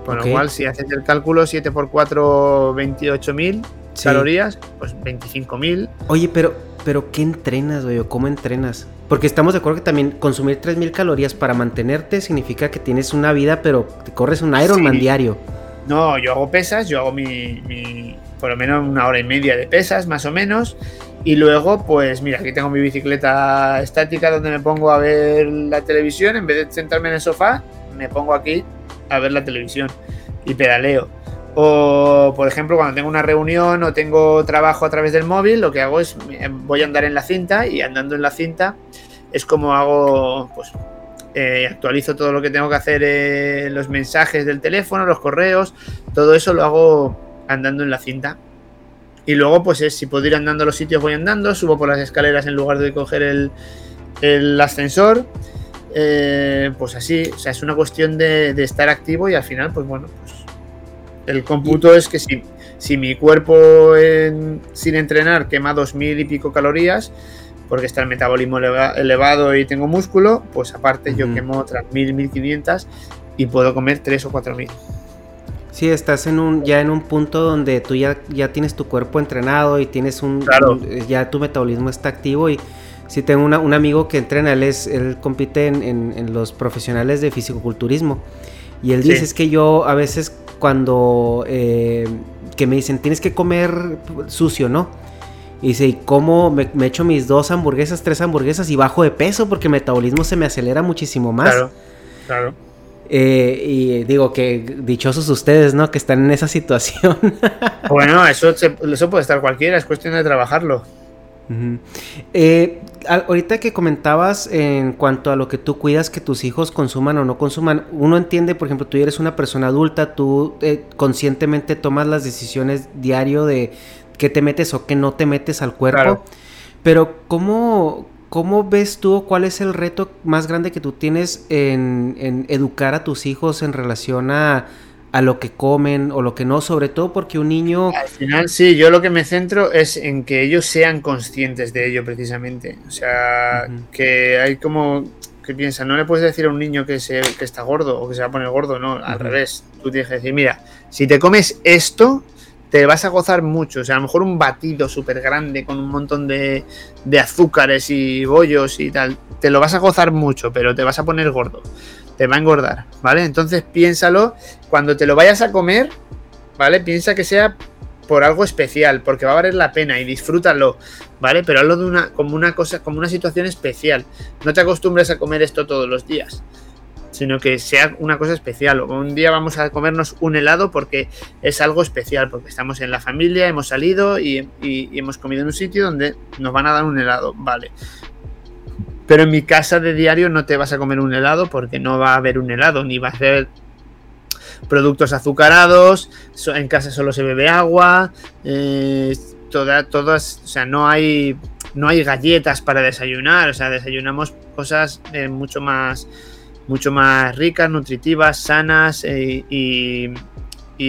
Con lo cual, si haces el cálculo 7 por 4, 28.000 calorías, pues 25.000. Oye, pero, pero ¿qué entrenas, güey? ¿Cómo entrenas? Porque estamos de acuerdo que también consumir 3.000 calorías para mantenerte significa que tienes una vida, pero te corres un Ironman diario. No, yo hago pesas, yo hago mi, mi, por lo menos una hora y media de pesas, más o menos. Y luego, pues mira, aquí tengo mi bicicleta estática donde me pongo a ver la televisión. En vez de sentarme en el sofá, me pongo aquí a ver la televisión y pedaleo. O, por ejemplo, cuando tengo una reunión o tengo trabajo a través del móvil, lo que hago es voy a andar en la cinta y andando en la cinta es como hago, pues eh, actualizo todo lo que tengo que hacer en los mensajes del teléfono, los correos, todo eso lo hago andando en la cinta. Y luego, pues es, si puedo ir andando a los sitios, voy andando, subo por las escaleras en lugar de coger el, ascensor. Eh, pues así, o sea, es una cuestión de, estar activo y al final, pues bueno, pues el cómputo es que si, si mi cuerpo sin entrenar quema dos mil y pico calorías, porque está el metabolismo elevado y tengo músculo, pues aparte yo quemo otras 1000, 1500 y puedo comer 3 o 4000. Sí, estás en un, ya en un punto donde tú ya, ya tienes tu cuerpo entrenado y tienes un, ya tu metabolismo está activo y si tengo un amigo que entrena, él, es, él compite en, los profesionales de fisicoculturismo y él dice es que yo a veces cuando eh, que me dicen tienes que comer sucio, ¿no? Y dice, ¿y cómo me, me, echo mis dos hamburguesas, tres hamburguesas y bajo de peso porque el metabolismo se me acelera muchísimo más? Claro, claro. Eh, y digo que dichosos ustedes, ¿no? Que están en esa situación. bueno, eso, eso puede estar cualquiera, es cuestión de trabajarlo. Eh, ahorita que comentabas en cuanto a lo que tú cuidas que tus hijos consuman o no consuman, uno entiende, por ejemplo, tú eres una persona adulta, tú eh, conscientemente tomas las decisiones diario de qué te metes o qué no te metes al cuerpo. Pero ¿cómo, ¿Cómo ves tú cuál es el reto más grande que tú tienes en, educar a tus hijos en relación a, lo que comen o lo que no? Sobre todo porque un niño... Al final sí, yo lo que me centro es en que ellos sean conscientes de ello precisamente. O sea, que hay como... que piensa, no le puedes decir a un niño que, se, que está gordo o que se va a poner gordo, no, al revés. Tú tienes que decir, mira, si te comes esto, te vas a gozar mucho. O sea, a lo mejor un batido súper grande con un montón de, de, azúcares y bollos y tal, te lo vas a gozar mucho, pero te vas a poner gordo. Te va a engordar, ¿vale? Entonces piénsalo, cuando te lo vayas a comer, ¿vale? Piensa que sea por algo especial, porque va a valer la pena y disfrútalo, ¿vale? Pero hazlo de una, como una cosa, como una situación especial. No te acostumbres a comer esto todos los días sino que sea una cosa especial. Un día vamos a comernos un helado porque es algo especial, porque estamos en la familia, hemos salido y, hemos comido en un sitio donde nos van a dar un helado, vale. Pero en mi casa de diario no te vas a comer un helado porque no va a haber un helado, ni va a ser productos azucarados, en casa solo se bebe agua, eh, todas, o sea, no hay, no hay galletas para desayunar, o sea, desayunamos cosas eh, mucho más mucho más ricas, nutritivas, sanas eh, y,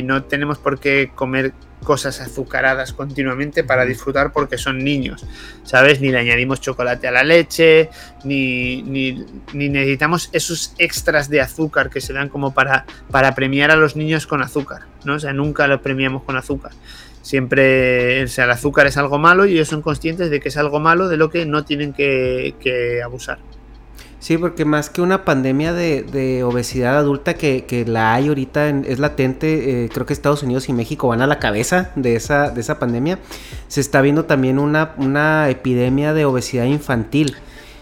no tenemos por qué comer cosas azucaradas continuamente para disfrutar porque son niños, ¿sabes? Ni le añadimos chocolate a la leche, ni, ni, necesitamos esos extras de azúcar que se dan como para, para premiar a los niños con azúcar, ¿no? O sea, nunca lo premiamos con azúcar. Siempre, o sea, el azúcar es algo malo y ellos son conscientes de que es algo malo de lo que no tienen que, que abusar. Sí, porque más que una pandemia de, obesidad adulta que, la hay ahorita, es latente, eh, creo que Estados Unidos y México van a la cabeza de esa, de esa pandemia, se está viendo también una, una epidemia de obesidad infantil.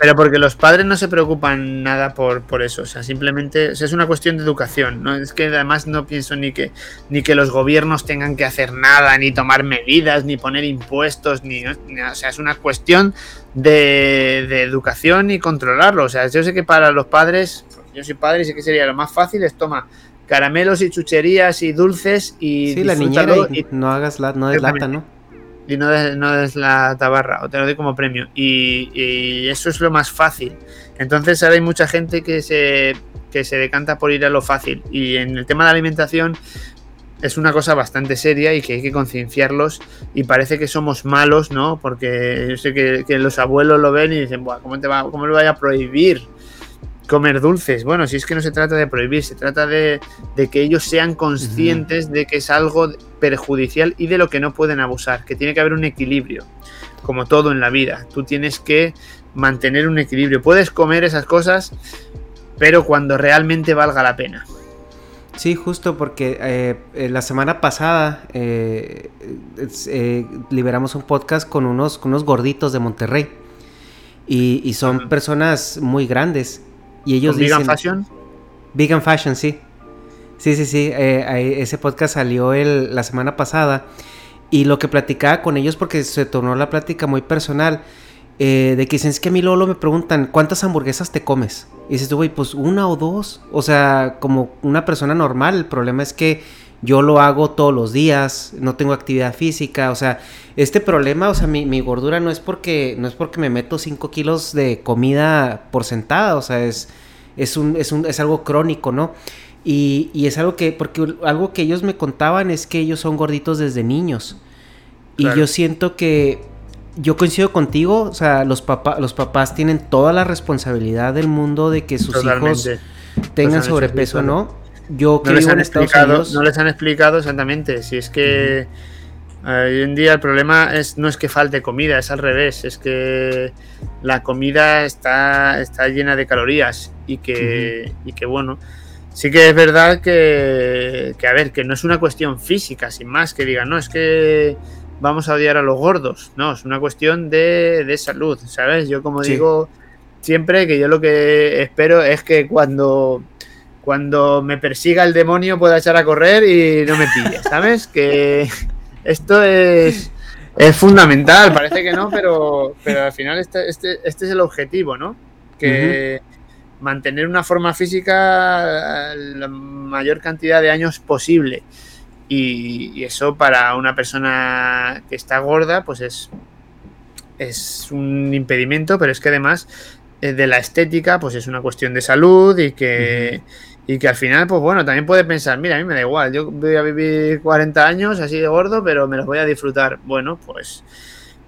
Pero porque los padres no se preocupan nada por, por eso, o sea, simplemente es una cuestión de educación, ¿no? Es que además no pienso ni que, ni que los gobiernos tengan que hacer nada, ni tomar medidas, ni poner impuestos, ni, o sea, es una cuestión de, de, educación y controlarlo. O sea, yo sé que para los padres, yo soy padre y sé que sería lo más fácil es toma caramelos y chucherías y dulces y sí, la niñera y, no hagas la, no lata, ¿no? Y no des, no la tabarra, o te lo doy como premio. Y, eso es lo más fácil. Entonces ahora hay mucha gente que se, que se decanta por ir a lo fácil. Y en el tema de alimentación es una cosa bastante seria y que hay que concienciarlos. Y parece que somos malos, ¿no? Porque yo sé que, los abuelos lo ven y dicen, ¿cómo, te va, ¿cómo lo voy a prohibir? Comer dulces. Bueno, si es que no se trata de prohibir, se trata de, que ellos sean conscientes de que es algo perjudicial y de lo que no pueden abusar, que tiene que haber un equilibrio, como todo en la vida. Tú tienes que mantener un equilibrio. Puedes comer esas cosas, pero cuando realmente valga la pena. Sí, justo porque eh, la semana pasada eh, eh, liberamos un podcast con unos, unos gorditos de Monterrey. Y, son personas muy grandes. Y ellos dicen... Vegan Fashion? Vegan Fashion, sí. Sí, sí, sí. Eh, ese podcast salió el, la semana pasada. Y lo que platicaba con ellos, porque se tornó la plática muy personal, eh, de que dicen, es que a mí Lolo me preguntan, ¿cuántas hamburguesas te comes? Y dices tú, güey, pues una o dos. O sea, como una persona normal. El problema es que yo lo hago todos los días, no tengo actividad física, o sea, este problema, o sea, mi, mi gordura no es porque, no es porque me meto 5 kilos de comida por sentada, o sea, es, es, un, es, un, es algo crónico, ¿no? Y, y, es algo que, porque algo que ellos me contaban es que ellos son gorditos desde niños. Y yo siento que yo coincido contigo, o sea, los, papá, los papás tienen toda la responsabilidad del mundo de que sus hijos tengan sobrepeso o no. Yo no les, han explicado, no les han explicado exactamente. Si es que hoy en día el problema es, no es que falte comida, es al revés. Es que la comida está, está llena de calorías y que, y que bueno. Sí que es verdad que, que, a ver, que no es una cuestión física, sin más, que digan, no, es que vamos a odiar a los gordos. No, es una cuestión de, de salud, ¿sabes? Yo como digo siempre que yo lo que espero es que cuando cuando me persiga el demonio pueda echar a correr y no me pille, ¿sabes? Que esto es, es fundamental, parece que no, pero, pero al final este, este, este es el objetivo, ¿no? Que mantener una forma física la mayor cantidad de años posible. Y, eso para una persona que está gorda, pues es, es un impedimento, pero es que además eh, de la estética, pues es una cuestión de salud y que... Y que al final, pues bueno, también puede pensar, mira, a mí me da igual, yo voy a vivir 40 años así de gordo, pero me los voy a disfrutar. Bueno, pues,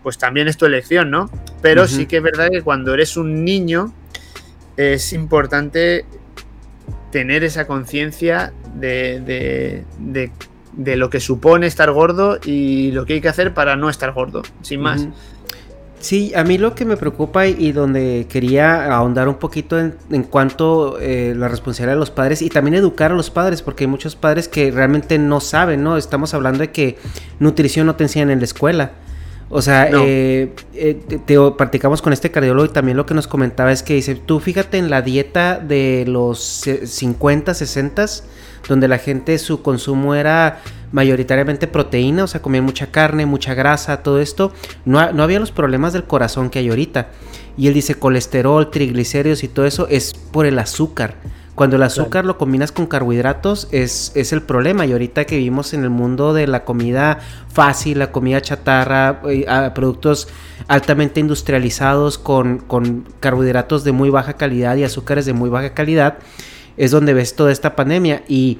pues también es tu elección, ¿no? Pero sí que es verdad que cuando eres un niño es importante tener esa conciencia de, de, lo que supone estar gordo y lo que hay que hacer para no estar gordo, sin más. Sí, a mí lo que me preocupa y, donde quería ahondar un poquito en, cuanto eh, la responsabilidad de los padres y también educar a los padres, porque hay muchos padres que realmente no saben, ¿no? Estamos hablando de que nutrición no te enseñan en la escuela. O sea, eh, eh, te, practicamos con este cardiólogo y también lo que nos comentaba es que dice, tú fíjate en la dieta de los 50, 60, donde la gente su consumo era mayoritariamente proteína, o sea, comían mucha carne, mucha grasa, todo esto, no, no había los problemas del corazón que hay ahorita. Y él dice colesterol, triglicéridos y todo eso es por el azúcar. Cuando el azúcar lo combinas con carbohidratos es, es, el problema. Y ahorita que vivimos en el mundo de la comida fácil, la comida chatarra, eh, productos altamente industrializados con, con, carbohidratos de muy baja calidad y azúcares de muy baja calidad, es donde ves toda esta pandemia. Y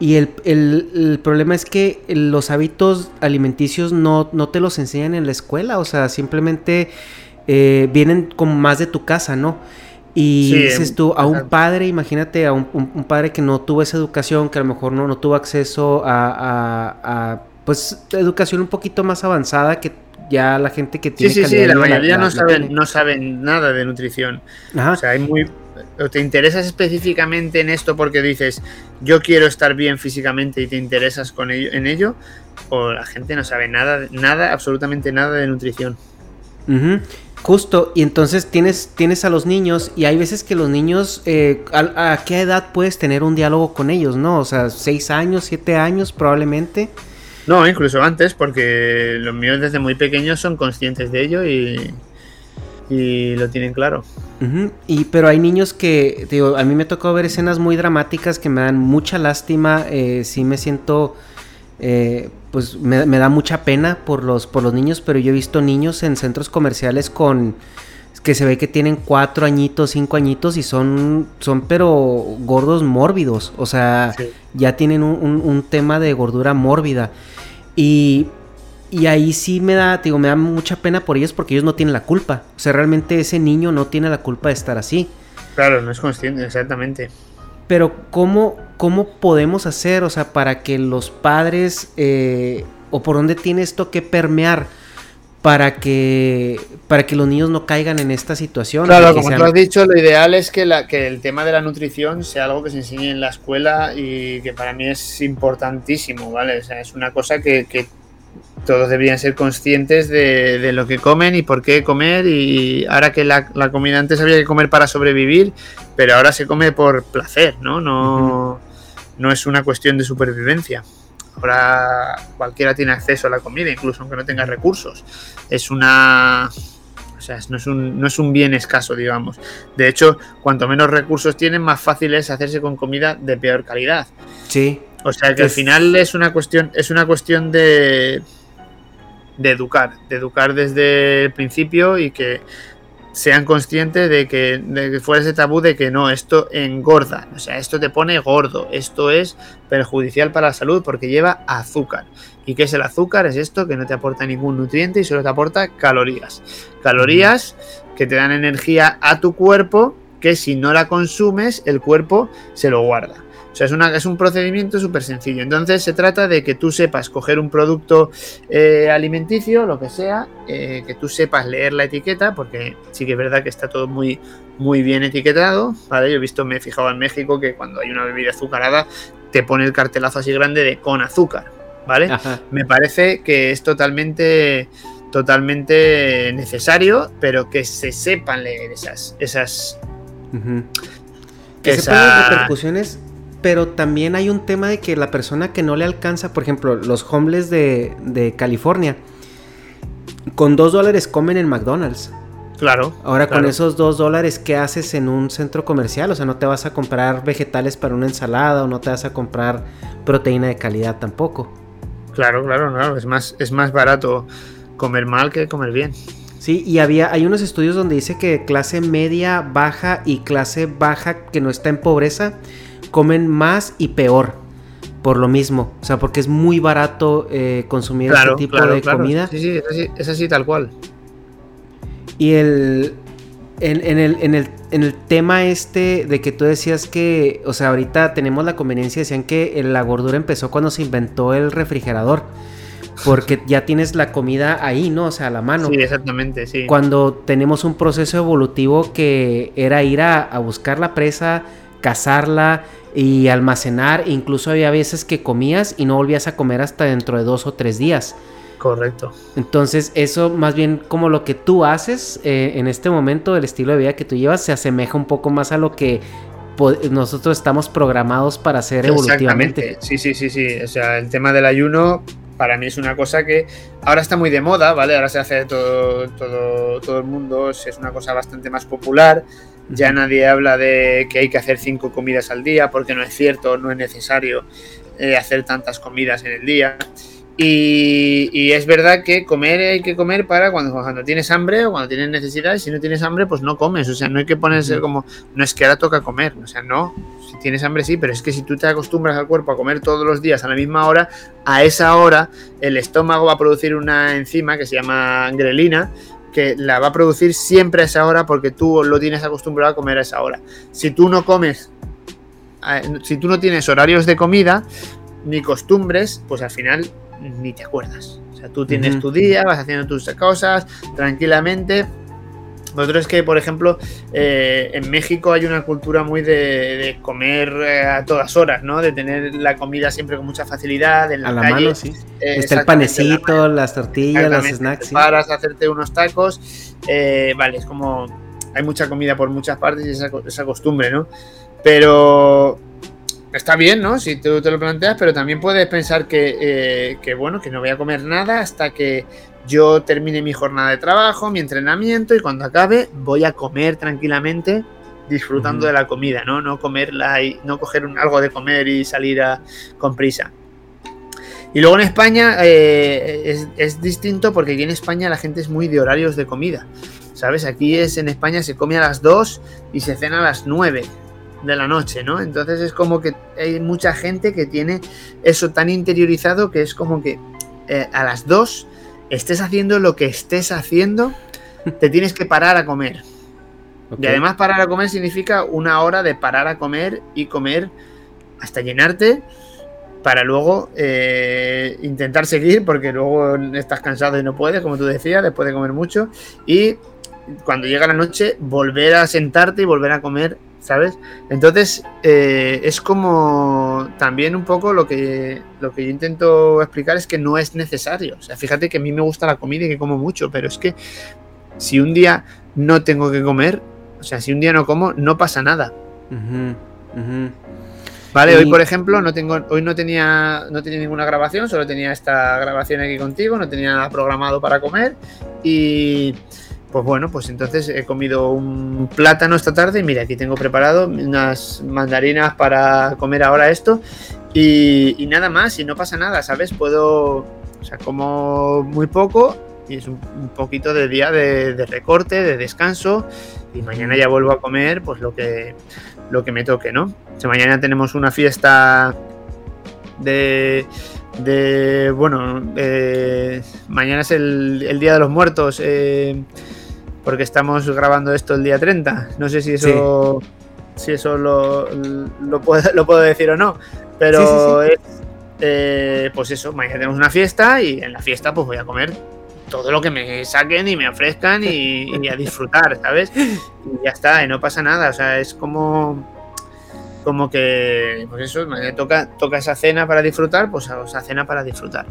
y el, problema es que los hábitos alimenticios no, no, te los enseñan en la escuela, o sea, simplemente eh, vienen como más de tu casa, ¿no? Y dices tú, a un padre, imagínate, a un, padre que no tuvo esa educación, que a lo mejor no, no tuvo acceso a, pues, educación un poquito más avanzada que ya la gente que tiene... Sí, sí, sí, la mayoría no, saben, no saben nada de nutrición. O sea, hay muy o te interesas específicamente en esto porque dices, yo quiero estar bien físicamente y te interesas con ello, en ello, o la gente no sabe nada, nada, absolutamente nada de nutrición. Justo, y entonces tienes, tienes a los niños y hay veces que los niños, eh, a, qué edad puedes tener un diálogo con ellos, no? O sea, seis años, siete años probablemente. No, incluso antes, porque los míos desde muy pequeños son conscientes de ello y, y lo tienen claro. Y pero hay niños que, digo, a mí me tocó ver escenas muy dramáticas que me dan mucha lástima, eh, sí me siento, eh, pues me, da mucha pena por los, por los niños, pero yo he visto niños en centros comerciales con que se ve que tienen cuatro añitos, cinco añitos y son, son pero gordos mórbidos, o sea, ya tienen un, un tema de gordura mórbida. Y y ahí sí me da, digo, me da mucha pena por ellos porque ellos no tienen la culpa. O sea, realmente ese niño no tiene la culpa de estar así. Claro, no es consciente, exactamente. Pero ¿cómo, cómo podemos hacer, o sea, para que los padres, eh, o por dónde tiene esto que permear para que, para que los niños no caigan en esta situación? Claro, como tú has dicho, lo ideal es que, la, que el tema de la nutrición sea algo que se enseñe en la escuela y que para mí es importantísimo, ¿vale? O sea, es una cosa que, que todos deberían ser conscientes de, lo que comen y por qué comer. Y ahora que la, comida antes había que comer para sobrevivir, pero ahora se come por placer, ¿no? No, no es una cuestión de supervivencia. Ahora cualquiera tiene acceso a la comida, incluso aunque no tenga recursos. Es una. O sea, no es, un, no es un bien escaso, digamos. De hecho, cuanto menos recursos tienen, más fácil es hacerse con comida de peor calidad. Sí. O sea que al final es una cuestión, es una cuestión de, de educar, de educar desde el principio y que sean conscientes de que, de que fuera ese tabú de que no, esto engorda, o sea, esto te pone gordo, esto es perjudicial para la salud porque lleva azúcar. ¿Y qué es el azúcar? Es esto que no te aporta ningún nutriente y solo te aporta calorías. Calorías que te dan energía a tu cuerpo que si no la consumes, el cuerpo se lo guarda. O sea, es, una, es un procedimiento súper sencillo. Entonces se trata de que tú sepas coger un producto eh, alimenticio, lo que sea, eh, que tú sepas leer la etiqueta, porque sí que es verdad que está todo muy, muy bien etiquetado. ¿vale? Yo he visto, me he fijado en México que cuando hay una bebida azucarada te pone el cartelazo así grande de con azúcar. ¿Vale? Me parece que es totalmente totalmente necesario, pero que se sepan leer esas, esas, que sepan las repercusiones pero también hay un tema de que la persona que no le alcanza, por ejemplo, los homeless de, California, con dos dólares comen en McDonald's. Claro. Ahora con esos dos dólares, ¿qué haces en un centro comercial? O sea, no te vas a comprar vegetales para una ensalada o no te vas a comprar proteína de calidad tampoco. Claro, claro, claro. Es más, es más barato comer mal que comer bien. Sí, y había, hay unos estudios donde dice que clase media, baja y clase baja que no está en pobreza comen más y peor por lo mismo. O sea, porque es muy barato eh, consumir este tipo de comida. Sí, sí, es así, tal cual. Y el en, el, en, el, en, el, tema este de que tú decías que, o sea, ahorita tenemos la conveniencia, decían que la gordura empezó cuando se inventó el refrigerador. Porque ya tienes la comida ahí, ¿no? O sea, a la mano. Sí, exactamente, sí. Cuando tenemos un proceso evolutivo que era ir a, a buscar la presa, cazarla, y almacenar. Incluso había veces que comías y no volvías a comer hasta dentro de dos o tres días. Correcto. Entonces eso más bien como lo que tú haces eh, en este momento, el estilo de vida que tú llevas, se asemeja un poco más a lo que nosotros estamos programados para hacer evolutivamente. Sí, sí, sí, sí. O sea, el tema del ayuno para mí es una cosa que ahora está muy de moda, ¿vale? Ahora se hace todo, todo, todo el mundo, es una cosa bastante más popular. Ya nadie habla de que hay que hacer cinco comidas al día, porque no es cierto, no es necesario eh, hacer tantas comidas en el día. Y, es verdad que comer hay que comer para cuando, cuando tienes hambre o cuando tienes necesidad. Y si no tienes hambre, pues no comes. O sea, no hay que ponerse como, no es que ahora toca comer. O sea, no. Si tienes hambre, sí, pero es que si tú te acostumbras al cuerpo a comer todos los días a la misma hora, a esa hora el estómago va a producir una enzima que se llama grelina que la va a producir siempre a esa hora porque tú lo tienes acostumbrado a comer a esa hora. Si tú no comes, si tú no tienes horarios de comida ni costumbres, pues al final ni te acuerdas. O sea, tú tienes tu día, vas haciendo tus cosas tranquilamente vosotros es que, por ejemplo, eh, en México hay una cultura muy de, comer eh, a todas horas, ¿no? De tener la comida siempre con mucha facilidad en la, a la mano, sí. Está el panecito, las tortillas, las snacks. Sí. Paras a hacerte unos tacos. Eh, vale, es como. Hay mucha comida por muchas partes y esa, esa costumbre, ¿no? Pero está bien, ¿no? Si tú te lo planteas, pero también puedes pensar que, que, bueno, que no voy a comer nada hasta que yo termine mi jornada de trabajo, mi entrenamiento y cuando acabe voy a comer tranquilamente disfrutando de la comida, ¿no? No comerla y no coger algo de comer y salir a, con prisa. Y luego en España eh, es, distinto porque aquí en España la gente es muy de horarios de comida. ¿Sabes? Aquí es en España se come a las 2 y se cena a las 9 de la noche, ¿no? Entonces es como que hay mucha gente que tiene eso tan interiorizado que es como que eh, a las 2 estés haciendo lo que estés haciendo, te tienes que parar a comer. Y además parar a comer significa una hora de parar a comer y comer hasta llenarte para luego eh, intentar seguir porque luego estás cansado y no puedes, como tú decías, después de comer mucho. Y cuando llega la noche, volver a sentarte y volver a comer ¿sabes? Entonces, eh, es como también un poco lo que, lo que yo intento explicar es que no es necesario. O sea, fíjate que a mí me gusta la comida y que como mucho, pero es que si un día no tengo que comer, o sea, si un día no como, no pasa nada. Vale, hoy por ejemplo no tengo, hoy no tenía, no tenía ninguna grabación, solo tenía esta grabación aquí contigo, no tenía nada programado para comer y pues bueno, pues entonces he comido un plátano esta tarde y mira, aquí tengo preparado unas mandarinas para comer ahora esto y, nada más y no pasa nada, ¿sabes? Puedo, o sea, como muy poco tienes un, poquito de día de, recorte, de descanso, y mañana ya vuelvo a comer pues lo que, lo que me toque, ¿no? O mañana tenemos una fiesta de, de bueno, mañana es el, Día de los Muertos, eh, porque estamos grabando esto el día 30. No sé si eso, si eso lo, lo, puedo, lo puedo decir o no, pero es eh, pues eso, mañana tenemos una fiesta y en la fiesta pues voy a comer todo lo que me saquen y me ofrezcan y, a disfrutar, ¿sabes? Y ya está, y no pasa nada, o sea, es como como que, pues eso, toca, toca esa cena para disfrutar, pues hago esa cena para disfrutar.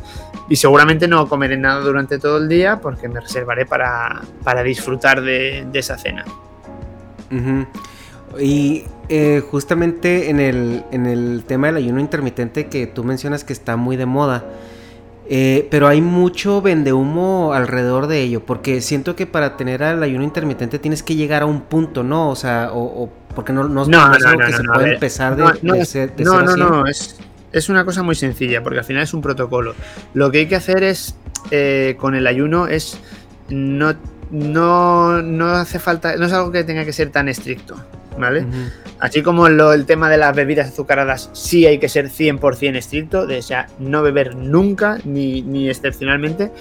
Y seguramente no comeré nada durante todo el día porque me reservaré para, para disfrutar de, esa cena. Y eh, justamente en el, en el tema del ayuno intermitente que tú mencionas que está muy de moda, eh, pero hay mucho vendehumo alrededor de ello, porque siento que para tener el ayuno intermitente tienes que llegar a un punto, ¿no? O sea, o, porque no, no, no, es algo que se puede empezar de, no, ser, no, no, no, es, es una cosa muy sencilla, porque al final es un protocolo. Lo que hay que hacer es, eh, con el ayuno, es no, no, no hace falta, no es algo que tenga que ser tan estricto. ¿vale? Así como el tema de las bebidas azucaradas, sí hay que ser 100% estricto, de, o sea, no beber nunca, ni, excepcionalmente.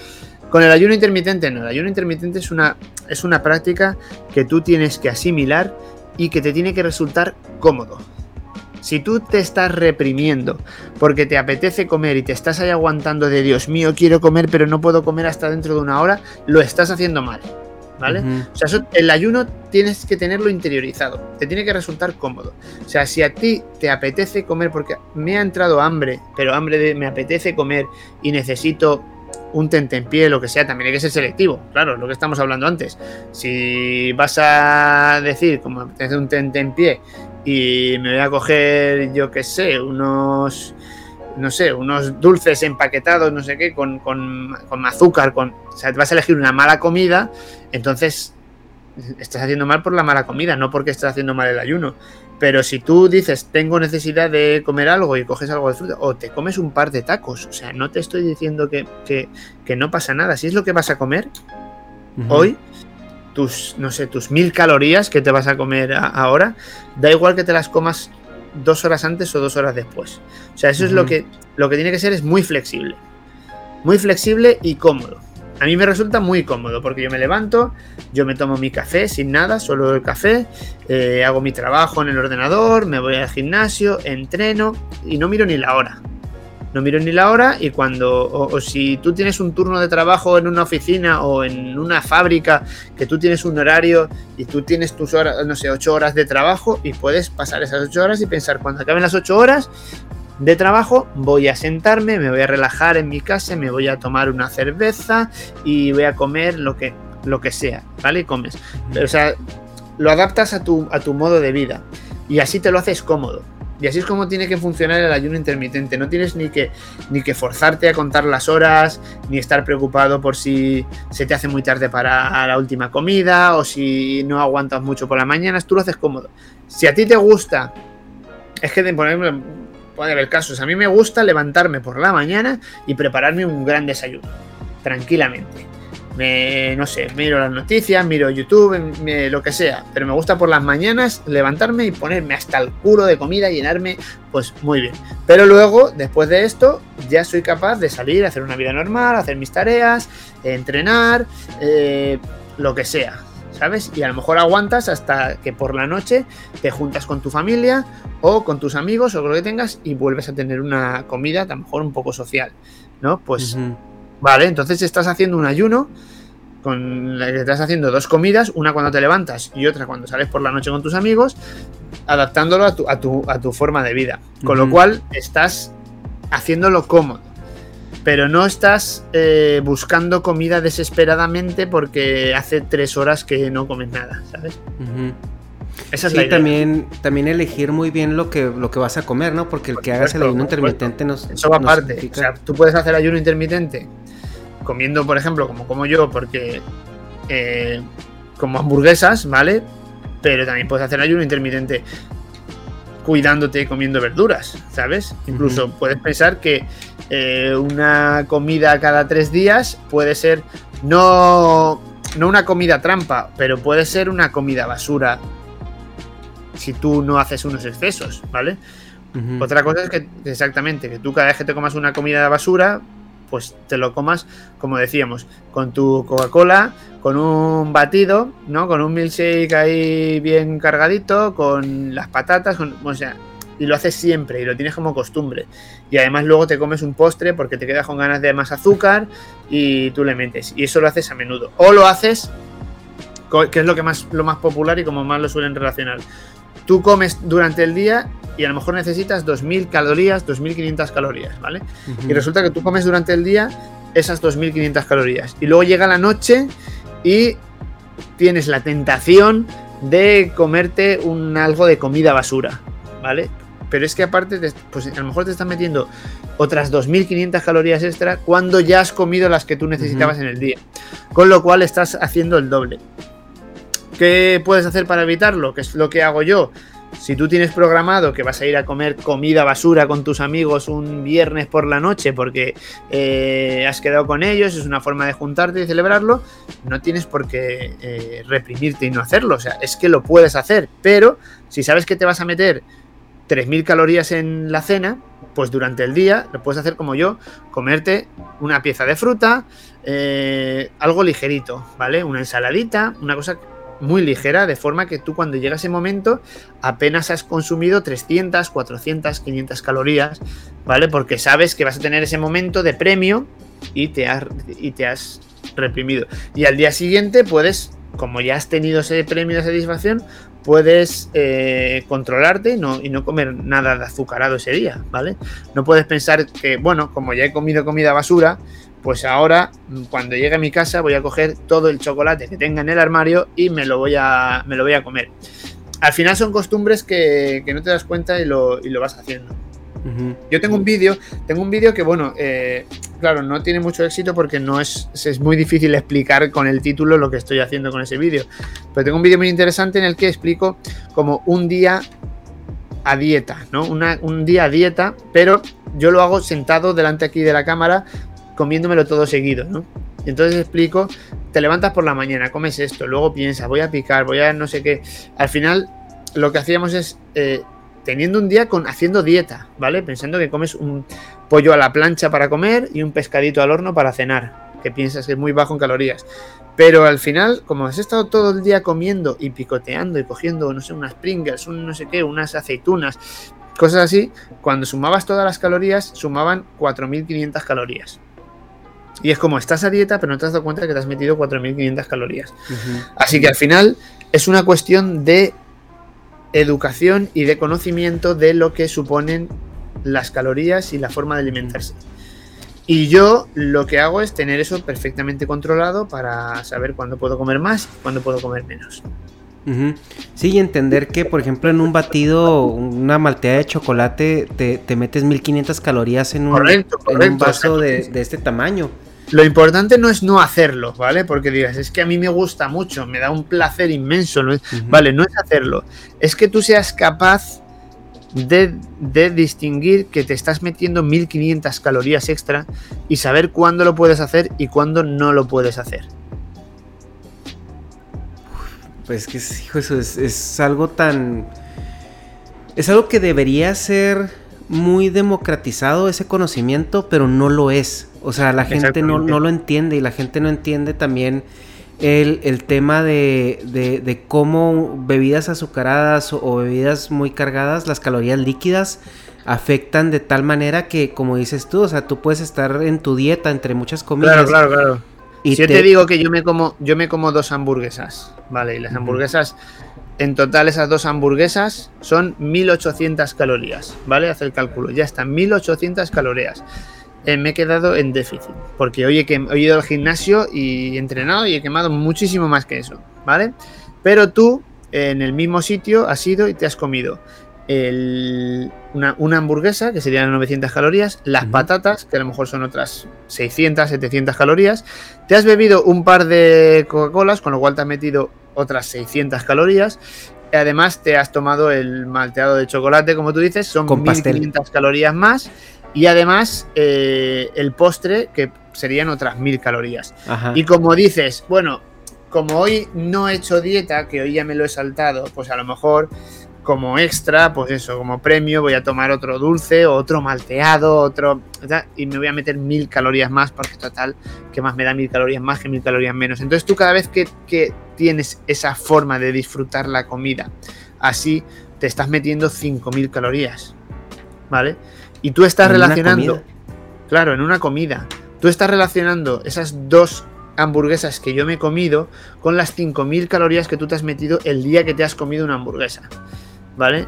Con el ayuno intermitente, no, el ayuno intermitente es una, es una práctica que tú tienes que asimilar y que te tiene que resultar cómodo. Si tú te estás reprimiendo porque te apetece comer y te estás ahí aguantando de Dios mío, quiero comer pero no puedo comer hasta dentro de una hora, lo estás haciendo mal. ¿vale? O sea, el ayuno tienes que tenerlo interiorizado, te tiene que resultar cómodo. O sea, si a ti te apetece comer, porque me ha entrado hambre, pero hambre de me apetece comer y necesito un tentempié, lo que sea, también hay que ser selectivo, claro, lo que estamos hablando antes. Si vas a decir, como apetece un tentempié, y me voy a coger, yo qué sé, unos no sé, unos dulces empaquetados, no sé qué, con, con, con azúcar, con, o sea, vas a elegir una mala comida, entonces estás haciendo mal por la mala comida, no porque estás haciendo mal el ayuno. Pero si tú dices, tengo necesidad de comer algo y coges algo de fruta, o te comes un par de tacos, o sea, no te estoy diciendo que, que, no pasa nada. Si es lo que vas a comer hoy, tus, no sé, tus mil calorías que te vas a comer ahora, da igual que te las comas dos horas antes o dos horas después. O sea, eso es lo que, lo que tiene que ser, es muy flexible. Muy flexible y cómodo. A mí me resulta muy cómodo porque yo me levanto, yo me tomo mi café sin nada, solo el café, eh, hago mi trabajo en el ordenador, me voy al gimnasio, entreno y no miro ni la hora. No miro ni la hora y cuando, o, si tú tienes un turno de trabajo en una oficina o en una fábrica, que tú tienes un horario y tú tienes tus horas, no sé, ocho horas de trabajo y puedes pasar esas ocho horas y pensar, cuando acaben las ocho horas de trabajo, voy a sentarme, me voy a relajar en mi casa, me voy a tomar una cerveza y voy a comer lo que, lo que sea, ¿vale? Y comes. Pero, o sea, lo adaptas a tu, a tu modo de vida y así te lo haces cómodo. Y así es como tiene que funcionar el ayuno intermitente. No tienes ni que, ni que forzarte a contar las horas, ni estar preocupado por si se te hace muy tarde para la última comida o si no aguantas mucho por la mañana. Tú lo haces cómodo. Si a ti te gusta, es que, por ejemplo, puede haber casos. A mí me gusta levantarme por la mañana y prepararme un gran desayuno, tranquilamente me, no sé, miro las noticias, miro YouTube, lo que sea, pero me gusta por las mañanas levantarme y ponerme hasta el culo de comida llenarme, pues muy bien. Pero luego, después de esto, ya soy capaz de salir, hacer una vida normal, hacer mis tareas, entrenar, eh, lo que sea, ¿sabes? Y a lo mejor aguantas hasta que por la noche te juntas con tu familia o con tus amigos o lo que tengas y vuelves a tener una comida a lo mejor un poco social, ¿no? Pues Vale, entonces estás haciendo un ayuno con la que estás haciendo dos comidas, una cuando te levantas y otra cuando sales por la noche con tus amigos, adaptándolo a tu, a tu, a tu forma de vida. Con lo cual estás haciéndolo cómodo. Pero no estás eh, buscando comida desesperadamente porque hace tres horas que no comes nada, ¿sabes? Esa es sí, también, también elegir muy bien lo que, lo que vas a comer, ¿no? Porque el que hagas el ayuno intermitente nos. Eso va aparte. O sea, tú puedes hacer ayuno intermitente comiendo, por ejemplo, como como yo, porque. Eh, como hamburguesas, ¿vale? Pero también puedes hacer ayuno intermitente cuidándote comiendo verduras, ¿sabes? Incluso puedes pensar que eh, una comida cada tres días, puede ser no, no una comida trampa, pero puede ser una comida basura si tú no haces unos excesos, ¿vale? Otra cosa es que exactamente, que tú cada vez que te comas una comida de basura, pues te lo comas, como decíamos, con tu Coca-Cola, con un batido, ¿no? Con un milkshake ahí bien cargadito, con las patatas, con, o sea, y lo haces siempre y lo tienes como costumbre. Y además luego te comes un postre porque te quedas con ganas de más azúcar y tú le metes. Y eso lo haces a menudo. O lo haces, que es lo que más lo más popular y como más lo suelen relacionar. Tú comes durante el día y a lo mejor necesitas 2.000 calorías, 2.500 calorías, ¿vale? Y resulta que tú comes durante el día esas 2.500 calorías. Y luego llega la noche y tienes la tentación de comerte un algo de comida basura, ¿vale? Pero es que aparte, pues a lo mejor te están metiendo otras 2.500 calorías extra cuando ya has comido las que tú necesitabas en el día. Con lo cual estás haciendo el doble. ¿Qué puedes hacer para evitarlo? Que es lo que hago yo. Si tú tienes programado que vas a ir a comer comida basura con tus amigos un viernes por la noche porque eh, has quedado con ellos, es una forma de juntarte y celebrarlo, no tienes por qué eh, reprimirte y no hacerlo. O sea, es que lo puedes hacer, pero si sabes que te vas a meter 3.000 calorías en la cena, pues durante el día lo puedes hacer como yo, comerte una pieza de fruta, eh, algo ligerito, ¿vale? Una ensaladita, una cosa muy ligera, de forma que tú cuando llega ese momento apenas has consumido 300, 400, 500 calorías, ¿vale? Porque sabes que vas a tener ese momento de premio y te has, y te has reprimido. Y al día siguiente puedes, como ya has tenido ese premio de satisfacción, puedes eh, controlarte y no, y no comer nada de azucarado ese día, ¿vale? No puedes pensar que, bueno, como ya he comido comida basura, pues ahora cuando llegue a mi casa voy a coger todo el chocolate que tenga en el armario y me lo voy a, me lo voy a comer. Al final son costumbres que, no te das cuenta y lo, y lo vas haciendo. Yo tengo un vídeo, tengo un vídeo que, bueno, eh, claro, no tiene mucho éxito porque no es, es muy difícil explicar con el título lo que estoy haciendo con ese vídeo. Pero tengo un vídeo muy interesante en el que explico como un día a dieta, ¿no? un día a dieta, pero yo lo hago sentado delante aquí de la cámara comiéndomelo todo seguido, ¿no? Y entonces explico, te levantas por la mañana, comes esto, luego piensas, voy a picar, voy a no sé qué. Al final, lo que hacíamos es eh, teniendo un día con haciendo dieta, ¿vale? Pensando que comes un pollo a la plancha para comer y un pescadito al horno para cenar, que piensas que es muy bajo en calorías. Pero al final, como has estado todo el día comiendo y picoteando y cogiendo, no sé, unas Pringles, un no sé qué, unas aceitunas, cosas así, cuando sumabas todas las calorías, sumaban 4.500 calorías. Y es como estás a dieta, pero no te has dado cuenta que te has metido 4.500 calorías. Así que al final es una cuestión de educación y de conocimiento de lo que suponen las calorías y la forma de alimentarse. Y yo lo que hago es tener eso perfectamente controlado para saber cuándo puedo comer más y cuándo puedo comer menos. Sí, y entender que, por ejemplo, en un batido, una malteada de chocolate, te, metes 1500 calorías en un, en un vaso de, de, este tamaño. Lo importante no es no hacerlo, ¿vale? Porque digas, es que a mí me gusta mucho, me da un placer inmenso, ¿no? Vale, no es hacerlo, es que tú seas capaz de, distinguir que te estás metiendo 1500 calorías extra y saber cuándo lo puedes hacer y cuándo no lo puedes hacer. Pues que, hijo, eso es, es algo tan... Es algo que debería ser muy democratizado ese conocimiento, pero no lo es. O sea, la gente no, lo entiende y la gente no entiende también el, tema de, de, cómo bebidas azucaradas o, bebidas muy cargadas, las calorías líquidas afectan de tal manera que, como dices tú, o sea, tú puedes estar en tu dieta entre muchas comidas. Claro, claro, claro. Y si yo te... digo que yo me como, yo me como dos hamburguesas, ¿vale? Y las hamburguesas, en total esas dos hamburguesas son 1800 calorías, ¿vale? Haz el cálculo, ya están, 1800 calorías. Eh, me he quedado en déficit. Porque hoy he, ido al gimnasio y he entrenado y he quemado muchísimo más que eso, ¿vale? Pero tú, en el mismo sitio, has ido y te has comido una, hamburguesa, que serían 900 calorías, las patatas, que a lo mejor son otras 600, 700 calorías, te has bebido un par de Coca-Colas, con lo cual te has metido otras 600 calorías, Además, te has tomado el malteado de chocolate, como tú dices, son 1500 calorías más. Y además eh, el postre, que serían otras mil calorías. Y como dices, bueno, como hoy no he hecho dieta, que hoy ya me lo he saltado, pues a lo mejor como extra, pues eso, como premio voy a tomar otro dulce, otro malteado, otro... Y me voy a meter mil calorías más, porque total, que más me da mil calorías más que mil calorías menos. Entonces tú cada vez que, que tienes esa forma de disfrutar la comida, así te estás metiendo 5.000 calorías, ¿vale? Y tú estás relacionando, claro, en una comida, tú estás relacionando esas dos hamburguesas que yo me he comido con las 5.000 calorías que tú te has metido el día que te has comido una hamburguesa, ¿vale?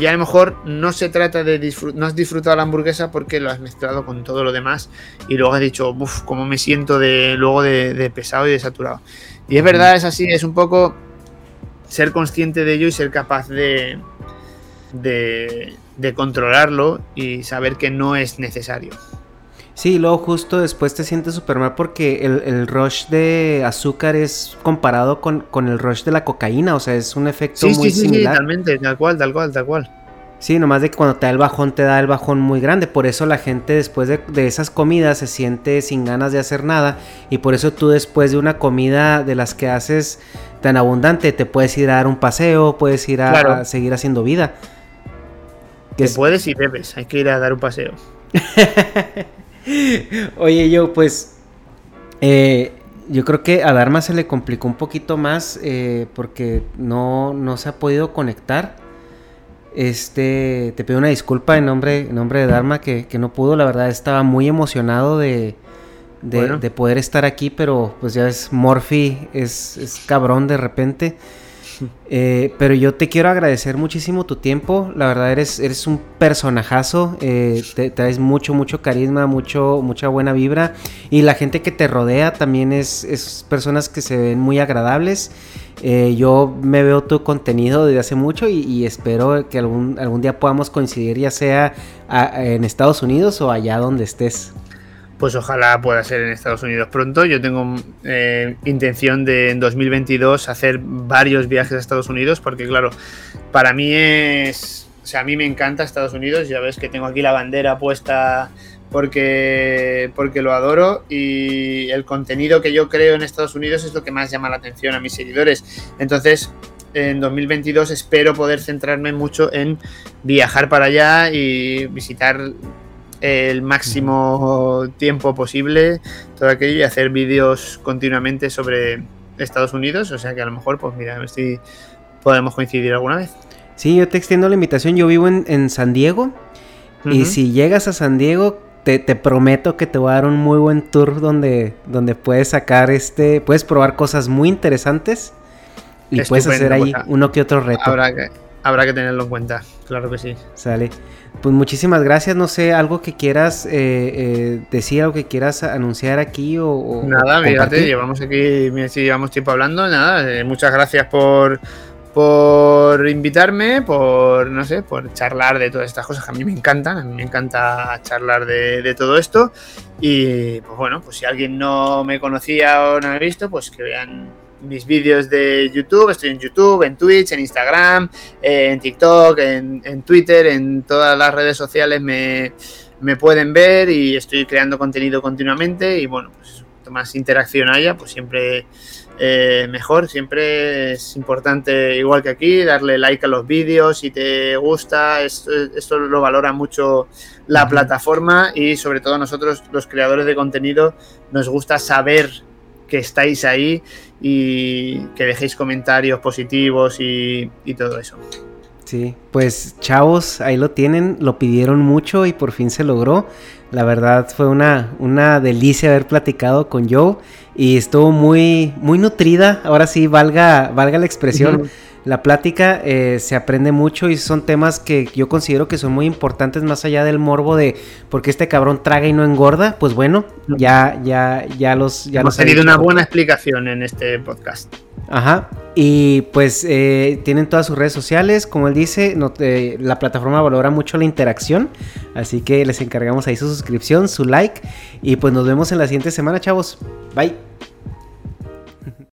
Y a lo mejor no se trata de disfrutar, no has disfrutado la hamburguesa porque lo has mezclado con todo lo demás y luego has dicho, uff, cómo me siento de, luego de, de pesado y de saturado. Y es verdad, es así, es un poco ser consciente de ello y ser capaz de, de, controlarlo y saber que no es necesario. Sí, luego justo después te sientes súper mal porque el, rush de azúcar es comparado con, el rush de la cocaína, o sea, es un efecto muy sí, similar. Sí, totalmente, tal cual, tal cual, tal cual. Sí, nomás de que cuando te da el bajón, te da el bajón muy grande. Por eso la gente después de, esas comidas se siente sin ganas de hacer nada. Y por eso tú después de una comida de las que haces tan abundante, te puedes ir a dar un paseo, puedes ir a, seguir haciendo vida. Que puedes y debes, hay que ir a dar un paseo. Oye, yo pues... Eh, yo creo que a Dharma se le complicó un poquito más eh, porque no, no se ha podido conectar. Este, te pido una disculpa en nombre, en nombre de Dharma que, no pudo. La verdad estaba muy emocionado de, de, poder estar aquí, pero pues ya es Morphy, es, es cabrón de repente. Eh, pero yo te quiero agradecer muchísimo tu tiempo. La verdad eres, eres un personajazo. Eh, te, traes mucho, mucho carisma, mucho, mucha buena vibra. Y la gente que te rodea también es, es personas que se ven muy agradables. Eh, yo me veo tu contenido desde hace mucho y, espero que algún, algún día podamos coincidir, ya sea en Estados Unidos o allá donde estés. Pues ojalá pueda ser en Estados Unidos pronto. Yo tengo eh, intención de en 2022 hacer varios viajes a Estados Unidos porque claro, para mí es... O sea, a mí me encanta Estados Unidos. Ya ves que tengo aquí la bandera puesta porque, porque lo adoro y el contenido que yo creo en Estados Unidos es lo que más llama la atención a mis seguidores. Entonces, en 2022 espero poder centrarme mucho en viajar para allá y visitar el máximo tiempo posible todo aquello y hacer vídeos continuamente sobre Estados Unidos. O sea que a lo mejor, pues mira, a ver si podemos coincidir alguna vez. Sí, yo te extiendo la invitación. Yo vivo en, San Diego. Y si llegas a San Diego, te, prometo que te voy a dar un muy buen tour donde, donde puedes sacar este, puedes probar cosas muy interesantes y puedes hacer ahí pues, uno que otro reto. Habrá que, habrá que tenerlo en cuenta, claro que sí. Sale. Pues muchísimas gracias, no sé, algo que quieras eh, eh, decir, algo que quieras anunciar aquí o... nada, fíjate, llevamos aquí, si llevamos tiempo hablando, nada, eh, muchas gracias por por invitarme, por, no sé, por charlar de todas estas cosas que a mí me encantan, a mí me encanta charlar de, todo esto. Y pues bueno, pues si alguien no me conocía o no me ha visto, pues que vean mis vídeos de YouTube, estoy en YouTube, en Twitch, en Instagram, en TikTok, en, Twitter, en todas las redes sociales me, me, pueden ver y estoy creando contenido continuamente y bueno, pues más interacción haya, pues siempre eh, mejor. Siempre es importante, igual que aquí, darle like a los vídeos si te gusta. Esto, lo valora mucho la plataforma y sobre todo nosotros, los creadores de contenido, nos gusta saber que estáis ahí y que dejéis comentarios positivos y, y todo eso. Sí, pues chavos, ahí lo tienen, lo pidieron mucho y por fin se logró. La verdad fue una, una delicia haber platicado con Joe y estuvo muy, muy nutrida. Ahora sí, valga, valga la expresión. La plática eh, se aprende mucho y son temas que yo considero que son muy importantes más allá del morbo de porque este cabrón traga y no engorda. Pues bueno, ya, ya, ya los, ya Hemos tenido una buena explicación en este podcast. Ajá. Y pues eh, tienen todas sus redes sociales, como él dice, la plataforma valora mucho la interacción, así que les encargamos ahí su suscripción, su like y pues nos vemos en la siguiente semana, chavos. Bye.